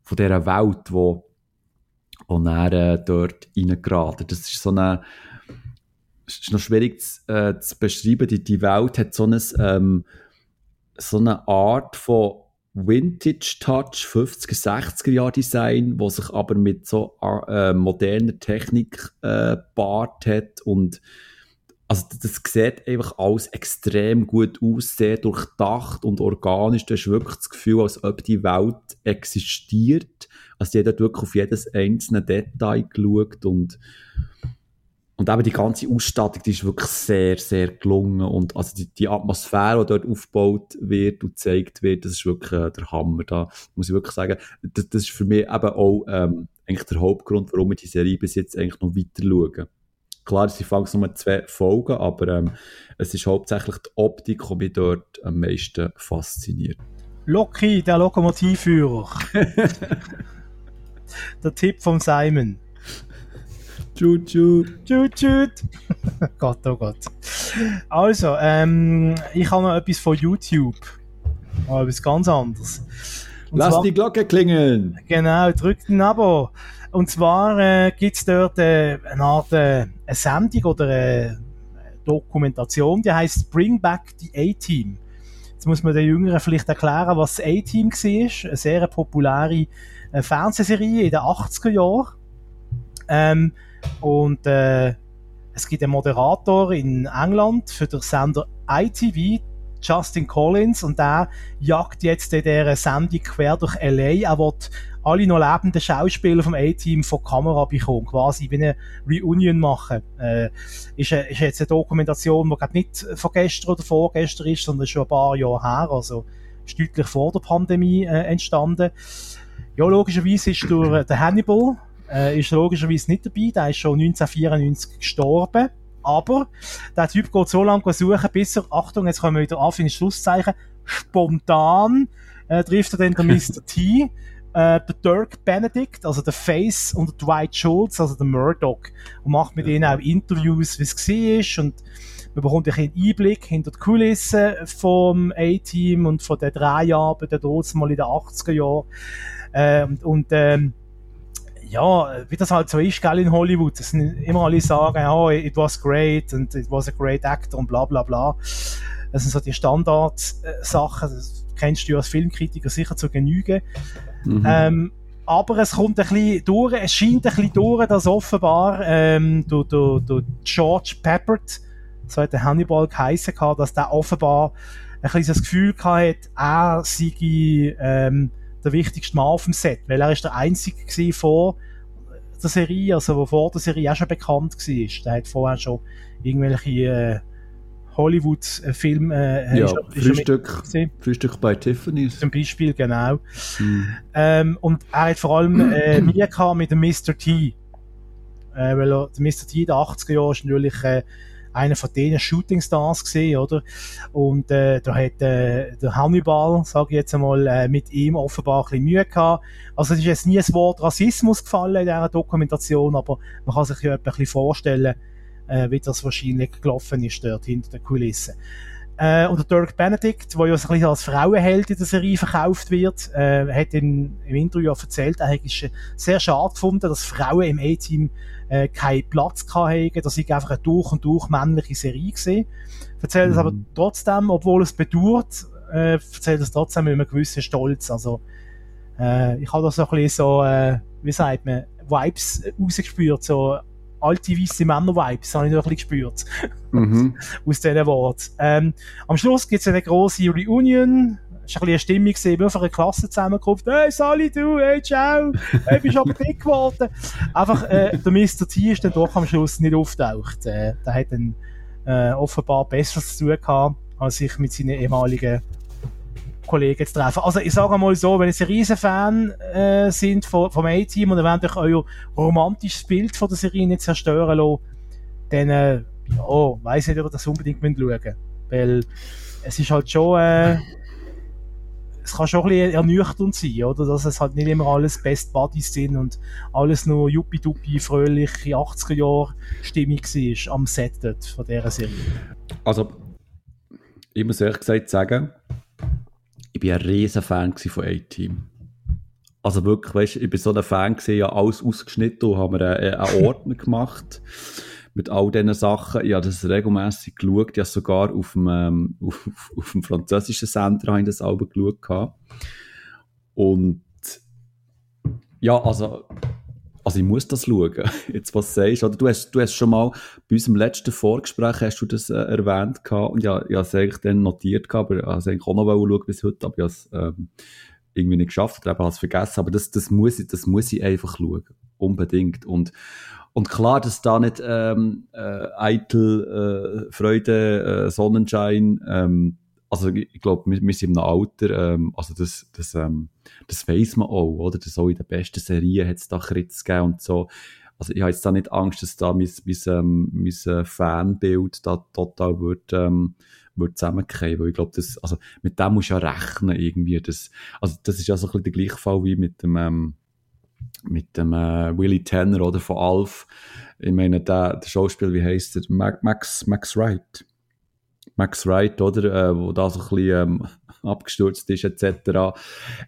[SPEAKER 2] von dieser Welt, wo, wo äh, dort reingeraten. Das ist so eine, es ist noch schwierig zu, äh, zu beschreiben. Die, die Welt hat so, ein, ähm, so eine Art von Vintage Touch, 50er, 60er Jahr Design, wo sich aber mit so äh, moderner Technik äh, hat und also das sieht einfach alles extrem gut aus, sehr durchdacht und organisch. Du hast wirklich das Gefühl, als ob die Welt existiert. Also die hat wirklich auf jedes einzelne Detail geschaut und und eben die ganze Ausstattung, die ist wirklich sehr, sehr gelungen. Und also die, die Atmosphäre, die dort aufgebaut wird und gezeigt wird, das ist wirklich äh, der Hammer. Da muss ich wirklich sagen, das, das ist für mich eben auch ähm, eigentlich der Hauptgrund, warum ich die Serie bis jetzt eigentlich noch weiter schaue. Klar, sie fangen nur zwei Folgen, aber ähm, es ist hauptsächlich die Optik, die mich dort am meisten fasziniert.
[SPEAKER 3] Loki, der Lokomotivführer. der Tipp von Simon.
[SPEAKER 2] Tschut, tschut.
[SPEAKER 3] Tschut, tschut. Gott, oh Gott. Also, ähm, ich habe noch etwas von YouTube. Aber etwas ganz anderes.
[SPEAKER 2] Und Lass zwar, die Glocke klingeln.
[SPEAKER 3] Genau, drückt ein Abo. Und zwar äh, gibt es dort äh, eine Art äh, eine Sendung oder eine Dokumentation, die heißt Bring Back the A-Team. Jetzt muss man den Jüngeren vielleicht erklären, was das A-Team war. Eine sehr populäre äh, Fernsehserie in den 80er Jahren. Ähm, und äh, es gibt einen Moderator in England für den Sender ITV, Justin Collins, und der jagt jetzt in dieser Sendung quer durch LA. Er will alle noch lebenden Schauspieler vom A-Team von Kamera bekommen, quasi wie eine Reunion machen. Äh, ist, ist jetzt eine Dokumentation, die nicht von gestern oder vorgestern ist, sondern schon ein paar Jahre her, also ist deutlich vor der Pandemie äh, entstanden. Ja, logischerweise ist durch äh, den Hannibal, äh, ist logischerweise nicht dabei. Der ist schon 1994 gestorben. Aber der Typ geht so lange suchen, bis er, Achtung, jetzt kommen wir wieder an, für Schlusszeichen, spontan äh, trifft er dann den Mr. T, äh, der Dirk Benedict, also der Face und der Dwight Schultz, also der Murdoch, und macht mit ihnen auch Interviews, wie es war und man bekommt ein einen Einblick hinter die Kulissen vom A-Team und von den drei Jahren, der mal in den 80er Jahren. Äh, und, und ähm, ja, wie das halt so ist, gell, in Hollywood. Das sind immer alle sagen, oh, it was great and it was a great actor und bla bla bla. Das sind so die Standardsachen, das kennst du als Filmkritiker sicher zu genügen. Mhm. Ähm, aber es kommt ein bisschen durch, es scheint ein bisschen durch, dass offenbar ähm, du, du, du George Peppert, so hat der Hannibal geheissen, dass der offenbar ein bisschen das Gefühl hatte, er sei ähm, der wichtigste Mann auf dem Set, weil er ist der Einzige vor der Serie, also wo vor der Serie auch schon bekannt war. Der hat vorher schon irgendwelche äh, Hollywood-Filme
[SPEAKER 2] äh, ja, Frühstück, Frühstück bei Tiffany's.
[SPEAKER 3] Zum Beispiel, genau. Hm. Ähm, und er hat vor allem äh, Mühe gehabt mit dem Mr. T. Äh, weil er, der Mr. T in den 80er Jahren ist natürlich äh, einer von denen Shooting Stars gesehen, oder? Und äh, da hat äh, der Hannibal, sage ich jetzt einmal, äh, mit ihm offenbar ein bisschen Mühe gehabt. Also es ist jetzt nie das Wort Rassismus gefallen in dieser Dokumentation, aber man kann sich ja ein bisschen vorstellen, äh, wie das wahrscheinlich gelaufen ist dort hinter den Kulissen. Äh, und der Dirk Benedict, der ja so ein bisschen als Frauenheld in der Serie verkauft wird, äh, hat in, im Interview auch erzählt, er hätte sehr schade gefunden, dass Frauen im A-Team äh, keinen Platz hatten, dass ich einfach eine durch und durch männliche Serie gesehen. Erzählt es mhm. aber trotzdem, obwohl es bedauert, äh, erzählt es trotzdem mit einem gewissen Stolz. Also, äh, ich habe da so ein bisschen so, äh, wie sagt man, Vibes rausgespürt, so alte weiße Männer-Vibes, habe ich noch ein bisschen gespürt. Mhm. Aus diesen Worten. Ähm, am Schluss gibt es eine grosse Reunion. Es war ein bisschen eine Stimmung, gesehen, auf einer Klasse zusammengekommen. Hey, Sally, du, hey, ciao, hey, bist aber dick geworden. Einfach, äh, der Mr. T ist dann doch am Schluss nicht auftaucht. Äh, der hat dann äh, offenbar Besseres zu tun gehabt, als sich mit seinen ehemaligen Kollegen zu treffen. Also ich sage mal so, wenn ihr ein riesen Fan äh, sind vom, A-Team und wollt euch euer romantisches Bild von der Serie nicht zerstören lassen, dann äh, ja, weiss nicht, ob ihr das unbedingt schauen müsst. Weil es ist halt schon, äh, es kann schon ein bisschen ernüchternd sein, oder? Dass es halt nicht immer alles Best Buddies sind und alles nur juppie-duppi, fröhliche 80er-Jahre-Stimmung war am Set von dieser Serie.
[SPEAKER 2] Also, ich muss ehrlich gesagt sagen, ich bin ein riesen Fan von A-Team. Also wirklich, weißt, ich bin so ein Fan gewesen, ja alles ausgeschnitten und haben wir einen, einen Ordner gemacht mit all diesen Sachen. Ich habe das regelmässig geschaut. Ich habe sogar auf dem, ähm, auf, auf, dem französischen Sender habe ich das Album geschaut. Und ja, also, also ich muss das schauen, jetzt was du sagst. Oder du hast, du hast schon mal bei unserem letzten Vorgespräch hast du das äh, erwähnt gehabt, und ja, ich habe es eigentlich dann notiert gehabt, aber ich habe es eigentlich auch noch schauen bis heute, aber ich habe es ähm, irgendwie nicht geschafft oder habe es vergessen. Aber das, das, muss ich, das muss ich einfach schauen. Unbedingt. Und, und klar, dass da nicht ähm, äh, eitel, äh, Freude, äh, Sonnenschein, ähm, also ich, glaube, wir, wir, sind im Alter, ähm, also das, das, ähm, das weiss man auch, oder? Das auch in den besten Serien hat es da Kritz gegeben und so. Also ich habe jetzt da nicht Angst, dass da mein, mein, ähm, mein äh, Fanbild da total wird, ähm, wird zusammenkommen, weil ich glaube, das, also mit dem muss du ja rechnen irgendwie. Das, also das ist ja so ein bisschen der gleiche Fall wie mit dem, ähm, mit dem äh, Willie Tanner oder von Alf. Ich meine, der, der Schauspieler, wie heißt der? Max, Max Wright. Max Wright, oder? Äh, wo da so ein bisschen ähm, abgestürzt ist, etc.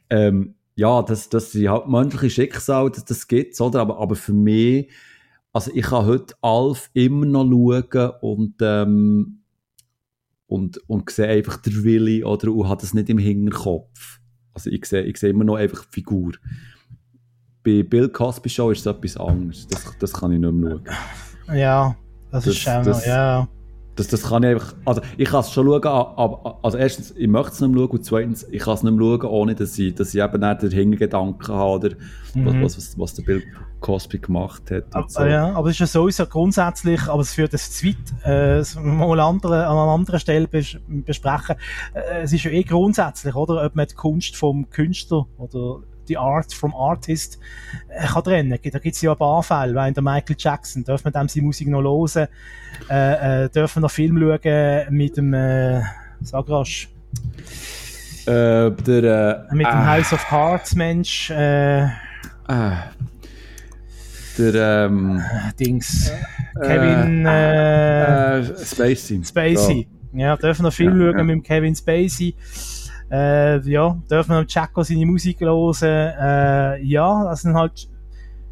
[SPEAKER 2] Ähm, ja, das, das sind halt menschliche Schicksale, das, das gibt's, oder? Aber, aber für mich, also ich kann heute Alf immer noch schauen und, ähm, und, und sehe einfach der Willi, oder? Und habe das nicht im Hinterkopf. Also ich sehe, ich sehe immer noch einfach die Figur bei Bill Cosby Show ist es etwas anderes. Das, das kann ich nicht mehr
[SPEAKER 3] schauen. Ja, das, das ist schon, das, ja.
[SPEAKER 2] Das, das kann ich einfach, also ich kann es schon schauen, aber, also erstens, ich möchte es nicht mehr schauen und zweitens, ich kann es nicht mehr schauen, ohne dass ich, dass ich eben nicht den Hintergedanken habe, oder mhm. was, was, was der Bill Cosby gemacht hat.
[SPEAKER 3] Aber, so. Ja, aber es ist ja sowieso grundsätzlich, aber es führt das zu weit, äh, mal andere, an einer anderen Stelle bes besprechen. Äh, es ist ja eh grundsätzlich, oder, ob man die Kunst vom Künstler oder die Art from Artist äh, kann trennen. Da gibt es ja ein paar Fälle, weil der Michael Jackson, darf man dem seine Musik noch hören, äh, äh, dürfen noch Film schauen mit dem, äh, sag rasch,
[SPEAKER 2] äh, der,
[SPEAKER 3] äh, mit dem ah. House of Cards Mensch, äh,
[SPEAKER 2] ah. der, ähm,
[SPEAKER 3] Dings, Kevin,
[SPEAKER 2] äh, Spacey.
[SPEAKER 3] Spacey. Ja, ja dürfen noch Film ja, schauen ja. mit Kevin Spacey. Äh, ja, dürfen wir Jacko seine Musik hören? Äh, ja, das sind halt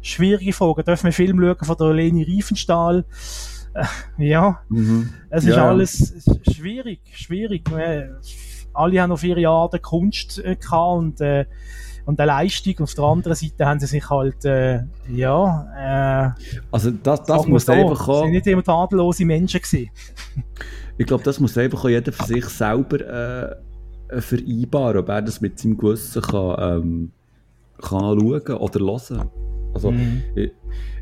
[SPEAKER 3] schwierige Fragen. Dürfen wir Film schauen von der Leni Riefenstahl? Äh, ja, mhm. es ist ja. alles schwierig, schwierig. Äh, alle haben auf ihre Art Kunst äh, gehabt und, äh, und eine Leistung. Auf der anderen Seite haben sie sich halt, äh, ja,
[SPEAKER 2] äh, also das, das muss so, einfach
[SPEAKER 3] kommen. sind nicht immer tadellose Menschen gewesen.
[SPEAKER 2] ich glaube, das muss einfach jeder für sich selber äh, vereinbaren, ob er das mit seinem Gewissen kann, ähm, kann schauen oder hören. Also, mhm. ich,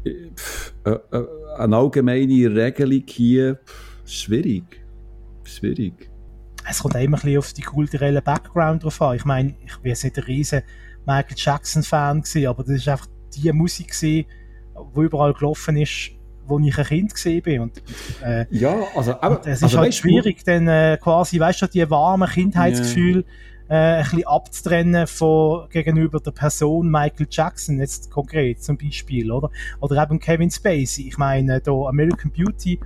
[SPEAKER 2] ich, pff, äh, äh, eine allgemeine Regelung hier, pff, schwierig. Schwierig.
[SPEAKER 3] Es kommt immer ein bisschen auf die kulturellen Background drauf an. Ich meine, ich war jetzt nicht ein riesen Michael Jackson-Fan, aber das ist einfach die Musik, die überall gelaufen ist, wo ich ein Kind gesehen bin. Und,
[SPEAKER 2] äh, ja, also, aber,
[SPEAKER 3] es ist
[SPEAKER 2] also,
[SPEAKER 3] halt schwierig, dann äh, quasi, weißt du, die warmen Kindheitsgefühle yeah. äh, ein bisschen abzutrennen von gegenüber der Person Michael Jackson, jetzt konkret zum Beispiel, oder? Oder eben Kevin Spacey. Ich meine, da American Beauty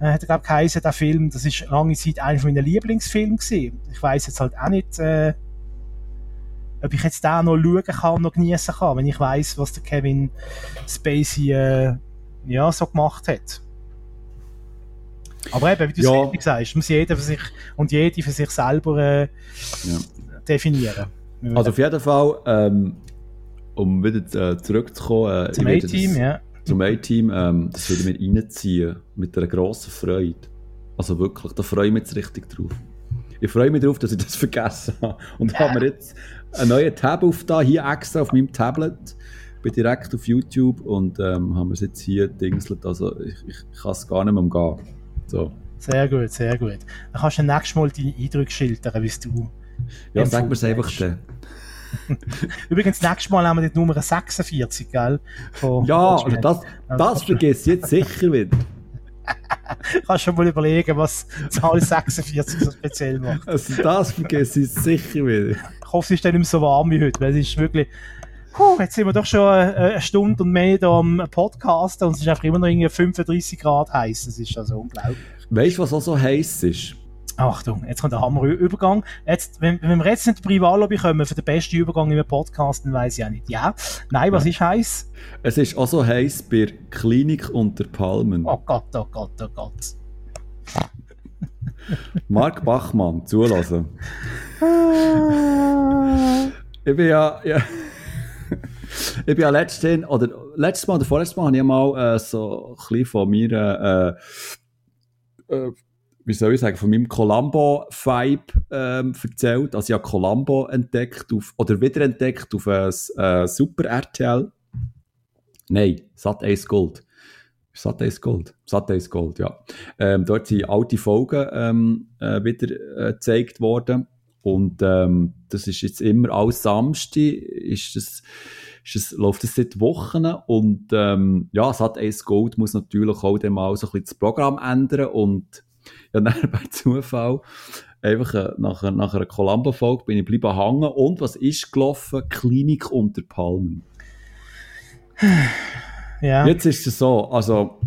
[SPEAKER 3] äh, hat er, glaube geheißen, der Film, das ist lange Zeit einer meiner Lieblingsfilme gewesen. Ich weiß jetzt halt auch nicht, äh, ob ich jetzt da noch schauen kann, noch genießen kann, wenn ich weiß, was der Kevin Spacey äh, ja, so gemacht hat. Aber eben, wie du ja. es richtig sagst, muss jeder für sich und jede für sich selber äh, ja. definieren.
[SPEAKER 2] Also auf jeden Fall, ähm, um wieder äh, zurückzukommen,
[SPEAKER 3] äh, zum A-Team, ja.
[SPEAKER 2] Zum A-Team, ähm, das würde mir reinziehen, mit einer grossen Freude. Also wirklich, da freue ich mich jetzt richtig drauf. Ich freue mich darauf, dass ich das vergessen habe. Und ja. habe mir jetzt einen neuen Tab auf da, hier extra auf meinem Tablet. Bin direkt auf YouTube und ähm, haben wir es jetzt hier dingselt. Also ich, ich, kann es gar nicht mehr umgehen. So.
[SPEAKER 3] Sehr gut, sehr gut. Dann kannst du nächstes Mal deine Eindrücke schildern, wie du.
[SPEAKER 2] Ja, sag mir es einfach dann.
[SPEAKER 3] Übrigens, nächstes Mal haben wir die Nummer 46, gell?
[SPEAKER 2] Von ja, also das, das vergiss ich jetzt sicher wieder.
[SPEAKER 3] Kannst schon mal überlegen, was Zahl 46 so speziell macht.
[SPEAKER 2] Also das vergesse ich sicher wieder.
[SPEAKER 3] Ich hoffe, es ist dann nicht mehr so warm wie heute, weil es ist wirklich... Puh, jetzt sind wir doch schon eine Stunde und mehr da am Podcasten und es ist einfach immer noch irgendwie 35 Grad heiß. Das ist also unglaublich.
[SPEAKER 2] Weißt du, was auch so heiß ist?
[SPEAKER 3] Achtung, jetzt kommt der Hammerübergang. Jetzt, wenn, wenn wir jetzt in die Privatlobby kommen für den besten Übergang in einem Podcast, dann weiss ich auch nicht. Ja. Nein, was ja. ist heiß?
[SPEAKER 2] Es ist auch so heiß bei Klinik unter Palmen.
[SPEAKER 3] Oh Gott, oh Gott, oh Gott.
[SPEAKER 2] Marc Bachmann, zulassen. ich bin ja, ja ich bin ja letztes, oder letztes Mal oder vorletztes Mal habe ich mal äh, so ein bisschen von mir äh, äh, wie soll ich sagen, von meinem Columbo-Vibe ähm, erzählt. Also ich habe Columbo entdeckt auf, oder wiederentdeckt auf äh, Super RTL. Nein, Sat 1 Gold. Sat 1 Gold. Sat 1 Gold, ja. Ähm, dort sind alte Folgen ähm, äh, wieder äh, gezeigt worden. Und ähm, das ist jetzt immer alles Samstag, ist das, das, läuft das seit Wochen. Und ähm, ja, Sat 1 Gold muss natürlich auch dann mal so ein bisschen das Programm ändern. Und ja, dann bei Zufall einfach äh, nach, nach einer Columbo-Folge bin ich bleiben hängen. Und was ist gelaufen? Klinik unter Palmen. Ja. Jetzt ist es so, also,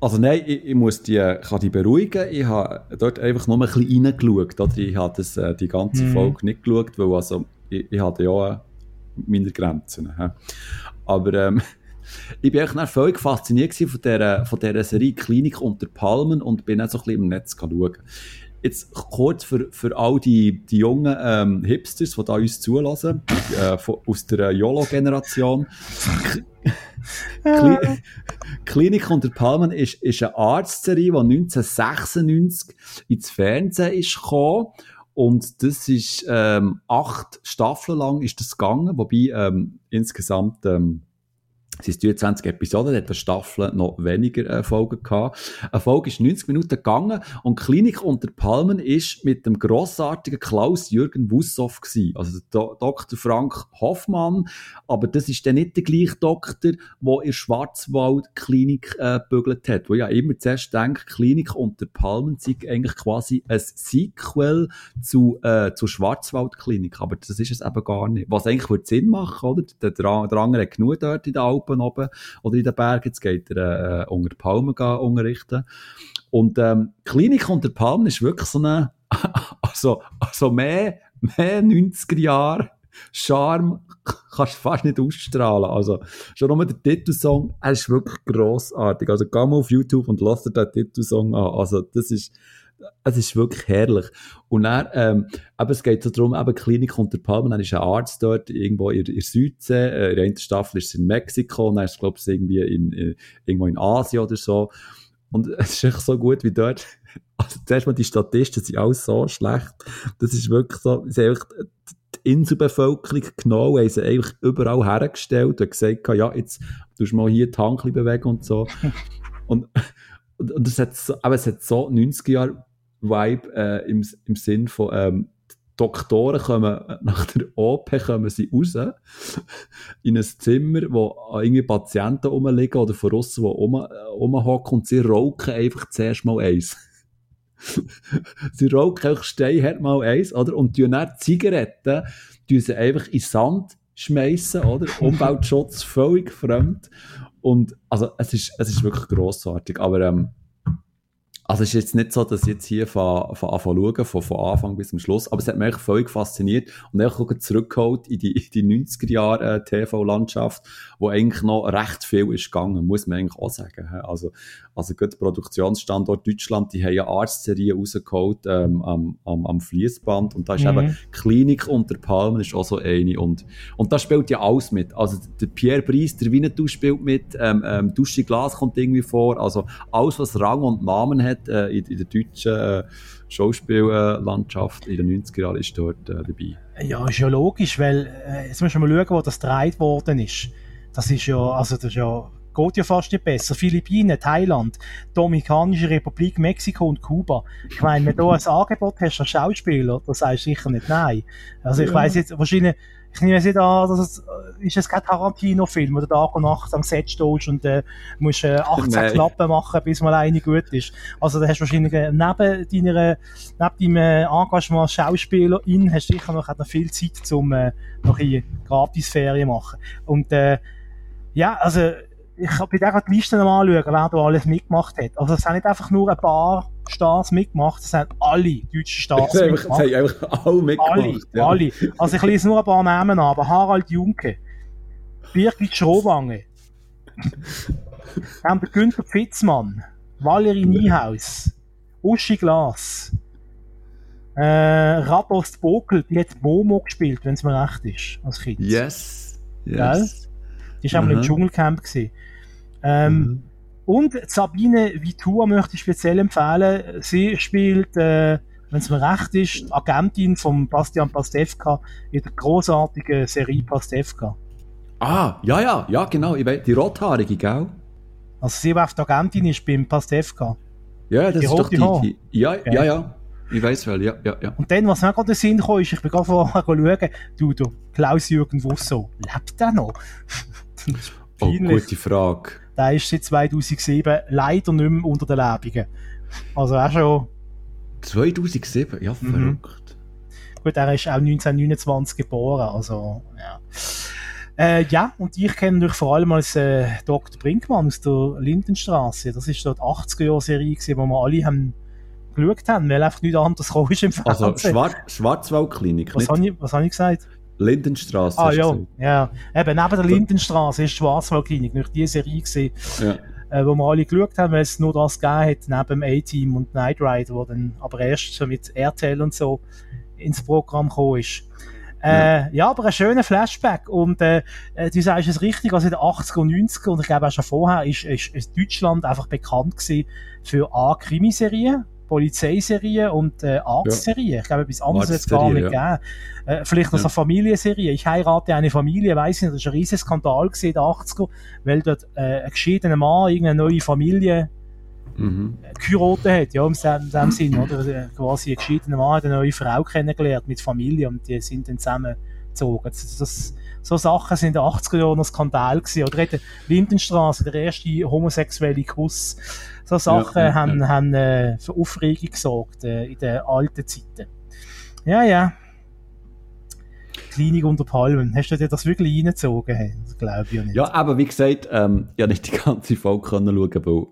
[SPEAKER 2] also nein, ich, ich muss die, kann die beruhigen. Ich habe dort einfach nur ein bisschen reingeschaut. Oder? Ich habe das, äh, die ganze mhm. Folge nicht geschaut, weil also, ich, ich hatte ja äh, meine Grenzen. Aber ähm, ich bin eigentlich völlig fasziniert von dieser, von dieser Serie Klinik unter Palmen und bin auch so ein bisschen im Netz schauen. Jetzt kurz für, für all die, die jungen ähm, Hipsters, die da uns zulassen, äh, von, aus der YOLO-Generation. Kli Klinik unter Palmen ist, ist eine Arztserie, die 1996 ins Fernsehen ist gekommen. Und das ist ähm, acht Staffeln lang ist das gegangen, wobei ähm, insgesamt ähm, es sind 23 Episoden, hat der Staffel noch weniger äh, Folgen gehabt. Eine Folge ist 90 Minuten gegangen und Klinik unter Palmen ist mit dem grossartigen Klaus-Jürgen Wussow gewesen. Also der Dr. Frank Hoffmann. Aber das ist dann nicht der gleiche Doktor, der in Schwarzwald-Klinik äh, hat. Wo ja immer zuerst denkt, Klinik unter Palmen sei eigentlich quasi ein Sequel zu, äh, zur Schwarzwald-Klinik. Aber das ist es eben gar nicht. Was eigentlich würde Sinn machen, oder? Der, der, der andere hat genug dort in der Alpen Alpen oben oder in den Bergen. Jetzt geht er äh, unter Palmen unterrichten. Und ähm, Klinik unter Palmen ist wirklich so eine, also, also mehr, mehr 90er Jahre Charme kannst du fast nicht ausstrahlen. Also, schon nur der Titelsong, er ist wirklich grossartig. Also, geh mal auf YouTube und lass dir den Titelsong an. Also, das ist, es ist wirklich herrlich. Und dann, ähm, eben, es geht so darum, eben Klinik unter Palmen, dann ist ein Arzt dort, irgendwo in, der Südsee, äh, in der einen Staffel ist es in Mexiko, dann ist es, glaube ich, irgendwie in, in, äh, irgendwo in Asien oder so. Und es ist echt so gut wie dort. Also, zuerst mal die Statisten sind alles so schlecht. Das ist wirklich so, sie haben einfach die Inselbevölkerung genau, haben sie eigentlich überall hergestellt und gesagt, ja, jetzt tust du mal hier die Hand bewegen und so. Und, und, und das hat so, aber es hat so 90 Jahre Vibe äh, im, im Sinn von, ähm, Doktoren kommen, nach der OP kommen sie raus, in ein Zimmer, wo irgendwie Patienten rumliegen oder von außen, die rumhocken und sie rauchen einfach zuerst mal eins. sie rauchen einfach steinhart mal eins, oder? Und tun dann Zigaretten, tun sie einfach in Sand schmeißen, oder? Umweltschutz völlig fremd. Und, also, es ist, es ist wirklich grossartig. Aber, ähm, also es ist jetzt nicht so, dass ich jetzt hier von, von Anfang schaue, von, von Anfang bis zum Schluss, aber es hat mich eigentlich völlig fasziniert und ich auch zurückgeholt in die, in die 90er Jahre äh, TV-Landschaft, wo eigentlich noch recht viel ist gegangen, muss man eigentlich auch sagen. Also, also gut, Produktionsstandort Deutschland, die haben ja Arztserie rausgeholt ähm, am, am, am Fließband und da ist mhm. eben Klinik unter Palmen ist auch so eine und, und da spielt ja alles mit. Also der Pierre Brice, der Winnetou spielt mit, ähm, ähm, Dusche Glas kommt irgendwie vor, also alles, was Rang und Namen hat, hat äh, in, in, der deutschen äh, Schauspiellandschaft in den 90er Jahren ist dort äh, dabei.
[SPEAKER 3] Ja, ist ja logisch, weil äh, jetzt müssen wir mal schauen, wo das gedreht worden ist. Das ist ja, also das ist ja geht ja fast nicht besser. Philippinen, Thailand, Dominikanische Republik, Mexiko und Kuba. Ich meine, wenn du ein Angebot hast als Schauspieler, dann sagst du sicher nicht nein. Also ich ja. weiß jetzt, wahrscheinlich ich nehme es nicht an, dass es, äh, ist es kein Tarantino-Film, wo du Tag und Nacht am Set stehst und äh, musst äh, 18 Nein. Klappen machen, bis mal eine gut ist. Also da hast du wahrscheinlich äh, neben deiner, neben deinem äh, Engagement als Schauspielerin hast du sicher noch, noch viel Zeit, um äh, noch eine Gratis-Ferien machen. Und äh, ja, also ich habe bei der die Liste noch anschauen, wer da alles mitgemacht hat. Also es sind nicht einfach nur ein paar Stars mitgemacht, es sind alle deutschen Stars
[SPEAKER 2] das mitgemacht. Das haben einfach alle mitgemacht.
[SPEAKER 3] Alle, ja. alle. Also ich lese nur ein paar Namen an, aber Harald Junke, Birgit Schrowange, dann der Günther Pfitzmann, Valerie Niehaus, Uschi Glas, äh, Radost Bokel, die hat Momo gespielt, wenn es mir recht ist, als Kind.
[SPEAKER 2] Yes. yes.
[SPEAKER 3] Gell? Die war auch mal im Dschungelcamp. Gewesen. Ähm, mhm. Und Sabine Vitua möchte ich speziell empfehlen. Sie spielt, äh, wenn es mir recht ist, Agentin von Bastian Pastewka in der großartigen Serie Pastewka.
[SPEAKER 2] Ah, ja, ja, ja, genau. Die rothaarige, gell?
[SPEAKER 3] Also sie, die Agentin ist beim Pastewka.
[SPEAKER 2] Ja, das die ist doch die, die ja, okay. ja, ja. Ich weiß wel, ja, ja, ja.
[SPEAKER 3] Und dann, was mir gerade in den Sinn kam, ist, ich bin gerade vorher schauen, du, du, Klaus-Jürgen Wusso, lebt der noch?
[SPEAKER 2] oh, gute Frage.
[SPEAKER 3] Der ist seit 2007 leider nicht mehr unter den Lebenden. Also auch schon...
[SPEAKER 2] 2007? Ja, mhm. verrückt.
[SPEAKER 3] Gut, er ist auch 1929 geboren, also ja. Äh, ja, und ich kenne natürlich vor allem als äh, Dr. Brinkmann aus der Lindenstraße. Das ist dort 80er-Jahre-Serie, wo wir alle haben geschaut haben, weil einfach nichts anderes kam im
[SPEAKER 2] Fernsehen. Also Schwar Schwarzwaldklinik,
[SPEAKER 3] was habe ich, was hab ich gesagt?
[SPEAKER 2] Lindenstraße.
[SPEAKER 3] Ah ja, ja. Eben, neben der Lindenstraße ist die Schwarzwaldklinik, nicht die Serie gesehen, ja. äh, wo wir alle geschaut haben, weil es nur das gegeben hat, neben dem A-Team und Knight Rider, wo dann aber erst so mit RTL und so ins Programm gekommen ist. Äh, ja, aber ein schöner Flashback. Und äh, äh du sagst es richtig, also in den 80er und 90er und ich glaube auch schon vorher ist, ist, ist Deutschland einfach bekannt gewesen für A, Polizeiserie und äh, Arztserie. Ja. Ich glaube, etwas anderes wird es gar nicht ja. geben. Äh, vielleicht also ja. Familienserie. Ich heirate eine Familie, weiss nicht, das war ein riesiger Skandal in den 80er, weil dort äh, ein geschiedener Mann irgendeine neue Familie mhm. geheiratet hat, ja, in dem, dem Sinn, oder? Also, quasi ein geschiedener Mann hat eine neue Frau kennengelernt mit Familie und die sind dann zusammengezogen. Das, das, so Sachen sind in den 80er Jahren ein Skandal gewesen. Oder der Lindenstraße, der erste homosexuelle Kuss so Sachen ja, ja, haben, ja. haben äh, für Aufregung gesorgt äh, in den alten Zeiten. Ja, ja. Klinik unter Palmen. Hast du dir das wirklich reingezogen? Das glaube ich ja nicht.
[SPEAKER 2] Ja, aber wie gesagt, ähm, ich habe nicht die ganze Folge können schauen, weil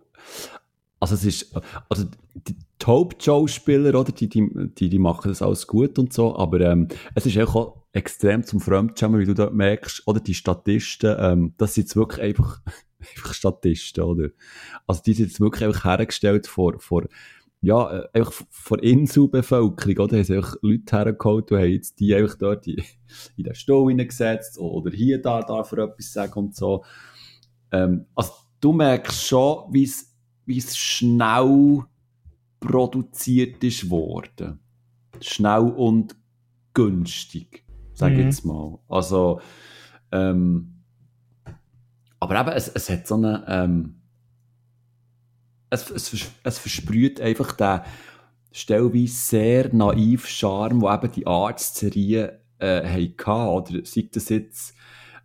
[SPEAKER 2] also es ist, also die Top-Schauspieler, oder, die, die, die, die machen das alles gut und so, aber ähm, es ist auch extrem zum Fremdschämen, wie du da merkst, oder die Statisten, ähm, das sind jetzt wirklich einfach einfach Statisten, oder? Also die sind jetzt wirklich einfach hergestellt vor, vor ja, äh, einfach vor Inselbevölkerung, oder? Haben sie einfach Leute hergeholt und haben jetzt die einfach dort in, in den Stall hineingesetzt oder hier, da, da für etwas sagen und so. Ähm, also du merkst schon, wie es schnell produziert ist worden. Schnell und günstig, sag ich mhm. jetzt mal. Also, ähm, aber eben, es, es hat so eine, ähm, es, es, es versprüht einfach den stellweise sehr naiv Charme, wo eben die Arztserien äh, hatten, oder sei das jetzt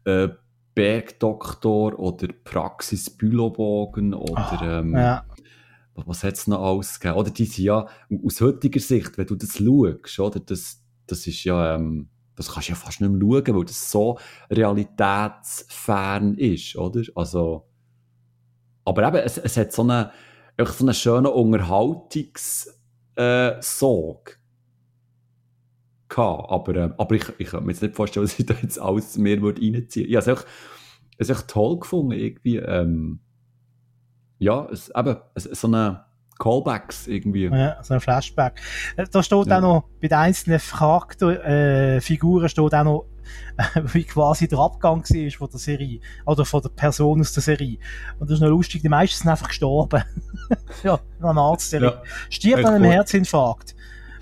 [SPEAKER 2] äh, Bergdoktor oder Praxis Bülowbogen oder ähm,
[SPEAKER 3] Ja.
[SPEAKER 2] was hat es noch alles gegeben? Oder die sind ja, aus heutiger Sicht, wenn du das schaust, oder, das, das ist ja, ähm, das kannst du ja fast nicht mehr schauen, weil das so realitätsfern ist, oder? Also, aber eben, es, es hat so einen, so einen schönen Unterhaltungs- äh. Aber, ähm, aber ich, ich kann mir jetzt nicht vorstellen, dass ich da jetzt alles mehr würde reinziehen würde. Ich habe es echt toll gefunden, irgendwie. Ähm, ja, es, eben, es, so eine Callbacks irgendwie.
[SPEAKER 3] Ja, so ein Flashback. Äh, Da steht
[SPEAKER 2] Ja.
[SPEAKER 3] auch noch, bei den einzelnen Charakter, äh, Figuren steht auch noch, wie quasi der Abgang war von der Serie. Oder von der Person aus der Serie. Und das ist noch lustig, die meisten sind einfach gestorben. ja, an einer Arztserie.
[SPEAKER 2] Ja.
[SPEAKER 3] Stirbt an einem
[SPEAKER 2] cool.
[SPEAKER 3] Herzinfarkt.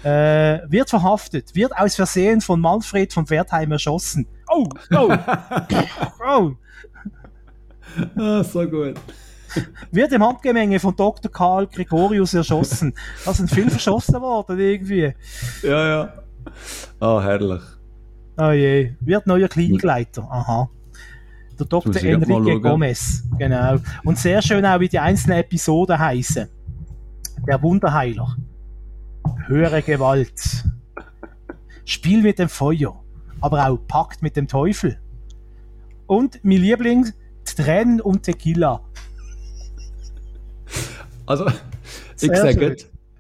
[SPEAKER 3] Äh, wird verhaftet, wird aus Versehen von Manfred von Wertheim erschossen. Oh, oh, oh.
[SPEAKER 2] ah, so gut.
[SPEAKER 3] Wird im Handgemenge von Dr. Karl Gregorius erschossen. Da sind viele verschossen worden, irgendwie.
[SPEAKER 2] Ja, ja. Ah, herrlich.
[SPEAKER 3] Oh je, wird neuer Klinikleiter. Aha. Der Dr. Enrique. Gomez. Genau. Und sehr schön auch, wie die einzelnen Episoden heißen. Der Wunderheiler. Höhere Gewalt. Spiel mit dem Feuer. Aber auch Pakt mit dem Teufel. Und mein Liebling, Tränen und Tequila.
[SPEAKER 2] Also, ich sage,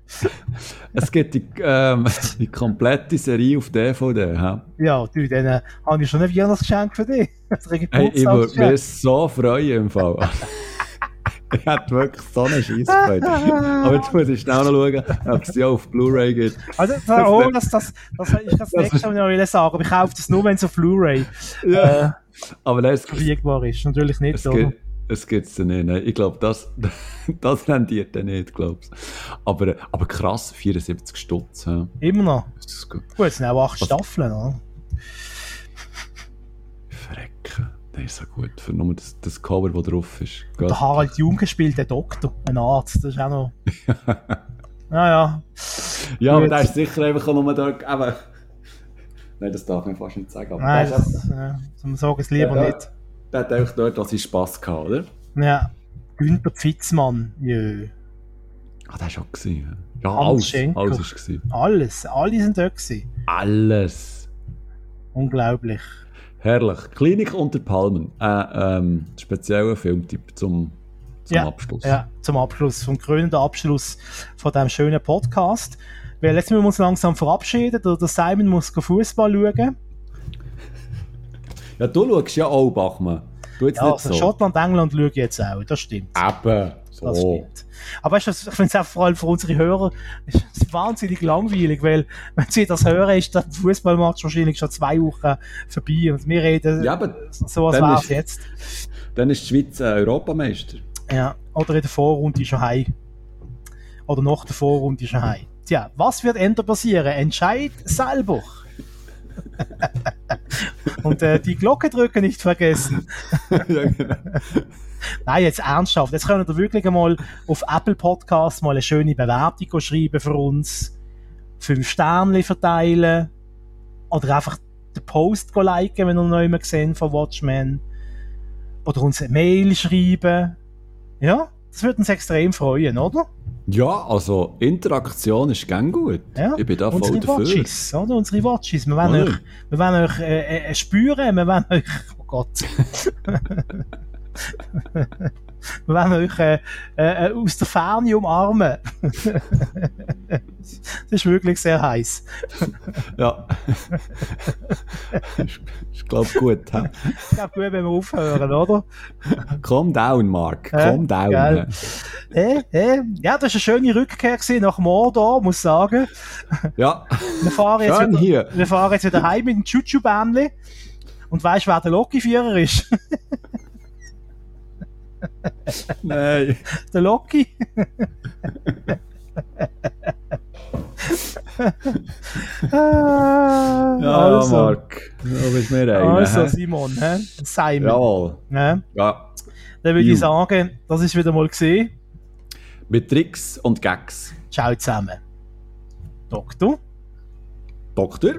[SPEAKER 2] es gibt die, ähm, die komplette Serie auf DVD. hä?
[SPEAKER 3] Ja, du, dann äh, habe ich schon ein Weihnachtsgeschenk für dich.
[SPEAKER 2] Hey, ich würde mich so freuen im Fall. ich hätte wirklich so eine Scheissfreude. Aber jetzt muss ich schnell noch schauen, ob es die auch auf Blu-ray gibt.
[SPEAKER 3] Also, oh, das, das, das ist das nächste, was ich noch sagen. Aber ich kaufe das nur, wenn es auf Blu-ray äh,
[SPEAKER 2] Aber es,
[SPEAKER 3] verfügbar ist. Natürlich nicht,
[SPEAKER 2] es,
[SPEAKER 3] oder?
[SPEAKER 2] gibt, es gibt es nicht. Nein. Ich glaube, das, das rendiert dann nicht, glaub's. Aber, aber krass, 74 Stutz. hä?
[SPEAKER 3] Immer noch.
[SPEAKER 2] Das ist gut.
[SPEAKER 3] Gut, es sind auch acht
[SPEAKER 2] Was-
[SPEAKER 3] Staffeln, oder?
[SPEAKER 2] Verrecken. Der ist so gut. Für nur das, das Cover, das drauf ist.
[SPEAKER 3] Der Harald Junke spielt den Doktor, ein Arzt. Das ist auch noch. Naja.
[SPEAKER 2] Ja, aber
[SPEAKER 3] Gut.
[SPEAKER 2] der ist sicher einfach nur da. Aber Nein, das darf man fast nicht sagen. Aber
[SPEAKER 3] Nein,
[SPEAKER 2] der, ist
[SPEAKER 3] das, äh, so sagen es lieber
[SPEAKER 2] Ja, ja.
[SPEAKER 3] nicht.
[SPEAKER 2] Der hat auch dort dass ich Spass gehabt, oder?
[SPEAKER 3] Ja. Günther Pfitzmann, jö.
[SPEAKER 2] Ah, der war auch gewesen. Ja, alles.
[SPEAKER 3] Schenker.
[SPEAKER 2] Alles ist gewesen.
[SPEAKER 3] Alles, alle sind dort gewesen.
[SPEAKER 2] Alles.
[SPEAKER 3] Unglaublich.
[SPEAKER 2] Herrlich. Klinik unter Palmen. Äh, ähm, spezieller Filmtipp zum, zum
[SPEAKER 3] Ja,
[SPEAKER 2] Abschluss.
[SPEAKER 3] Ja, zum Abschluss, vom krönenden Abschluss von diesem schönen Podcast. Weil jetzt müssen wir uns langsam verabschieden. Der Simon muss Fußball schauen.
[SPEAKER 2] Ja, du schaust ja auch, Bachmann. Du jetzt
[SPEAKER 3] Ja,
[SPEAKER 2] nicht
[SPEAKER 3] also
[SPEAKER 2] so.
[SPEAKER 3] Schottland, England schaue ich jetzt auch. Das stimmt.
[SPEAKER 2] Eben. So.
[SPEAKER 3] Das stimmt. Aber weißt du, ich finde es auch vor allem für unsere Hörer ist wahnsinnig langweilig, weil wenn sie das hören, ist der Fußballmatch wahrscheinlich schon zwei Wochen vorbei und wir reden
[SPEAKER 2] Ja,
[SPEAKER 3] so, als wäre es jetzt.
[SPEAKER 2] Dann ist die Schweiz äh, Europameister.
[SPEAKER 3] Ja, oder in der Vorrunde schon heim. Oder nach der Vorrunde schon heim. Tja, was wird ändern passieren? Entscheid selber. Und äh, die Glocke drücken nicht vergessen.
[SPEAKER 2] ja, genau.
[SPEAKER 3] Nein, jetzt ernsthaft. Jetzt können wir wirklich einmal auf Apple Podcasts mal eine schöne Bewertung schreiben für uns. Fünf Sterne verteilen. Oder einfach den Post liken, wenn ihr noch immer gesehen von Watchmen. Oder uns eine Mail schreiben. Ja, das würde uns extrem freuen, oder?
[SPEAKER 2] Ja, also Interaktion ist gern gut.
[SPEAKER 3] Ja,
[SPEAKER 2] Ich bin da voll
[SPEAKER 3] Unsere
[SPEAKER 2] dafür.
[SPEAKER 3] Watches, oder? Unsere Watches. Wir wollen
[SPEAKER 2] Oder?
[SPEAKER 3] euch, wir wollen euch äh, äh, spüren, wir wollen euch, oh Gott. wir wollen euch äh, äh, aus der Ferne umarmen. das ist wirklich sehr heiß.
[SPEAKER 2] Ja. ich glaube gut. hä?
[SPEAKER 3] Ich glaube, gut, wenn wir aufhören, oder?
[SPEAKER 2] Calm down, Mark.
[SPEAKER 3] Ja,
[SPEAKER 2] Calm down.
[SPEAKER 3] geil. Äh, äh, ja, das war eine schöne Rückkehr gewesen nach Mordor, muss ich sagen.
[SPEAKER 2] Ja,
[SPEAKER 3] Wir fahren jetzt,
[SPEAKER 2] schön
[SPEAKER 3] wieder,
[SPEAKER 2] hier.
[SPEAKER 3] wir fahren jetzt wieder heim mit dem Chuchu-Bändli. Und weißt du, wer der Loki-Führer ist?
[SPEAKER 2] Nein.
[SPEAKER 3] der Loki. Ah,
[SPEAKER 2] Ja,
[SPEAKER 3] also,
[SPEAKER 2] Mark. Du bist mir einer.
[SPEAKER 3] also? Simon, hä? Simon.
[SPEAKER 2] Jawohl.
[SPEAKER 3] Ja.
[SPEAKER 2] Ja.
[SPEAKER 3] Dann würde ich sagen, das ist wieder mal gesehen.
[SPEAKER 2] Mit Tricks und Gags.
[SPEAKER 3] Ciao zusammen. Doktor.
[SPEAKER 2] Doktor.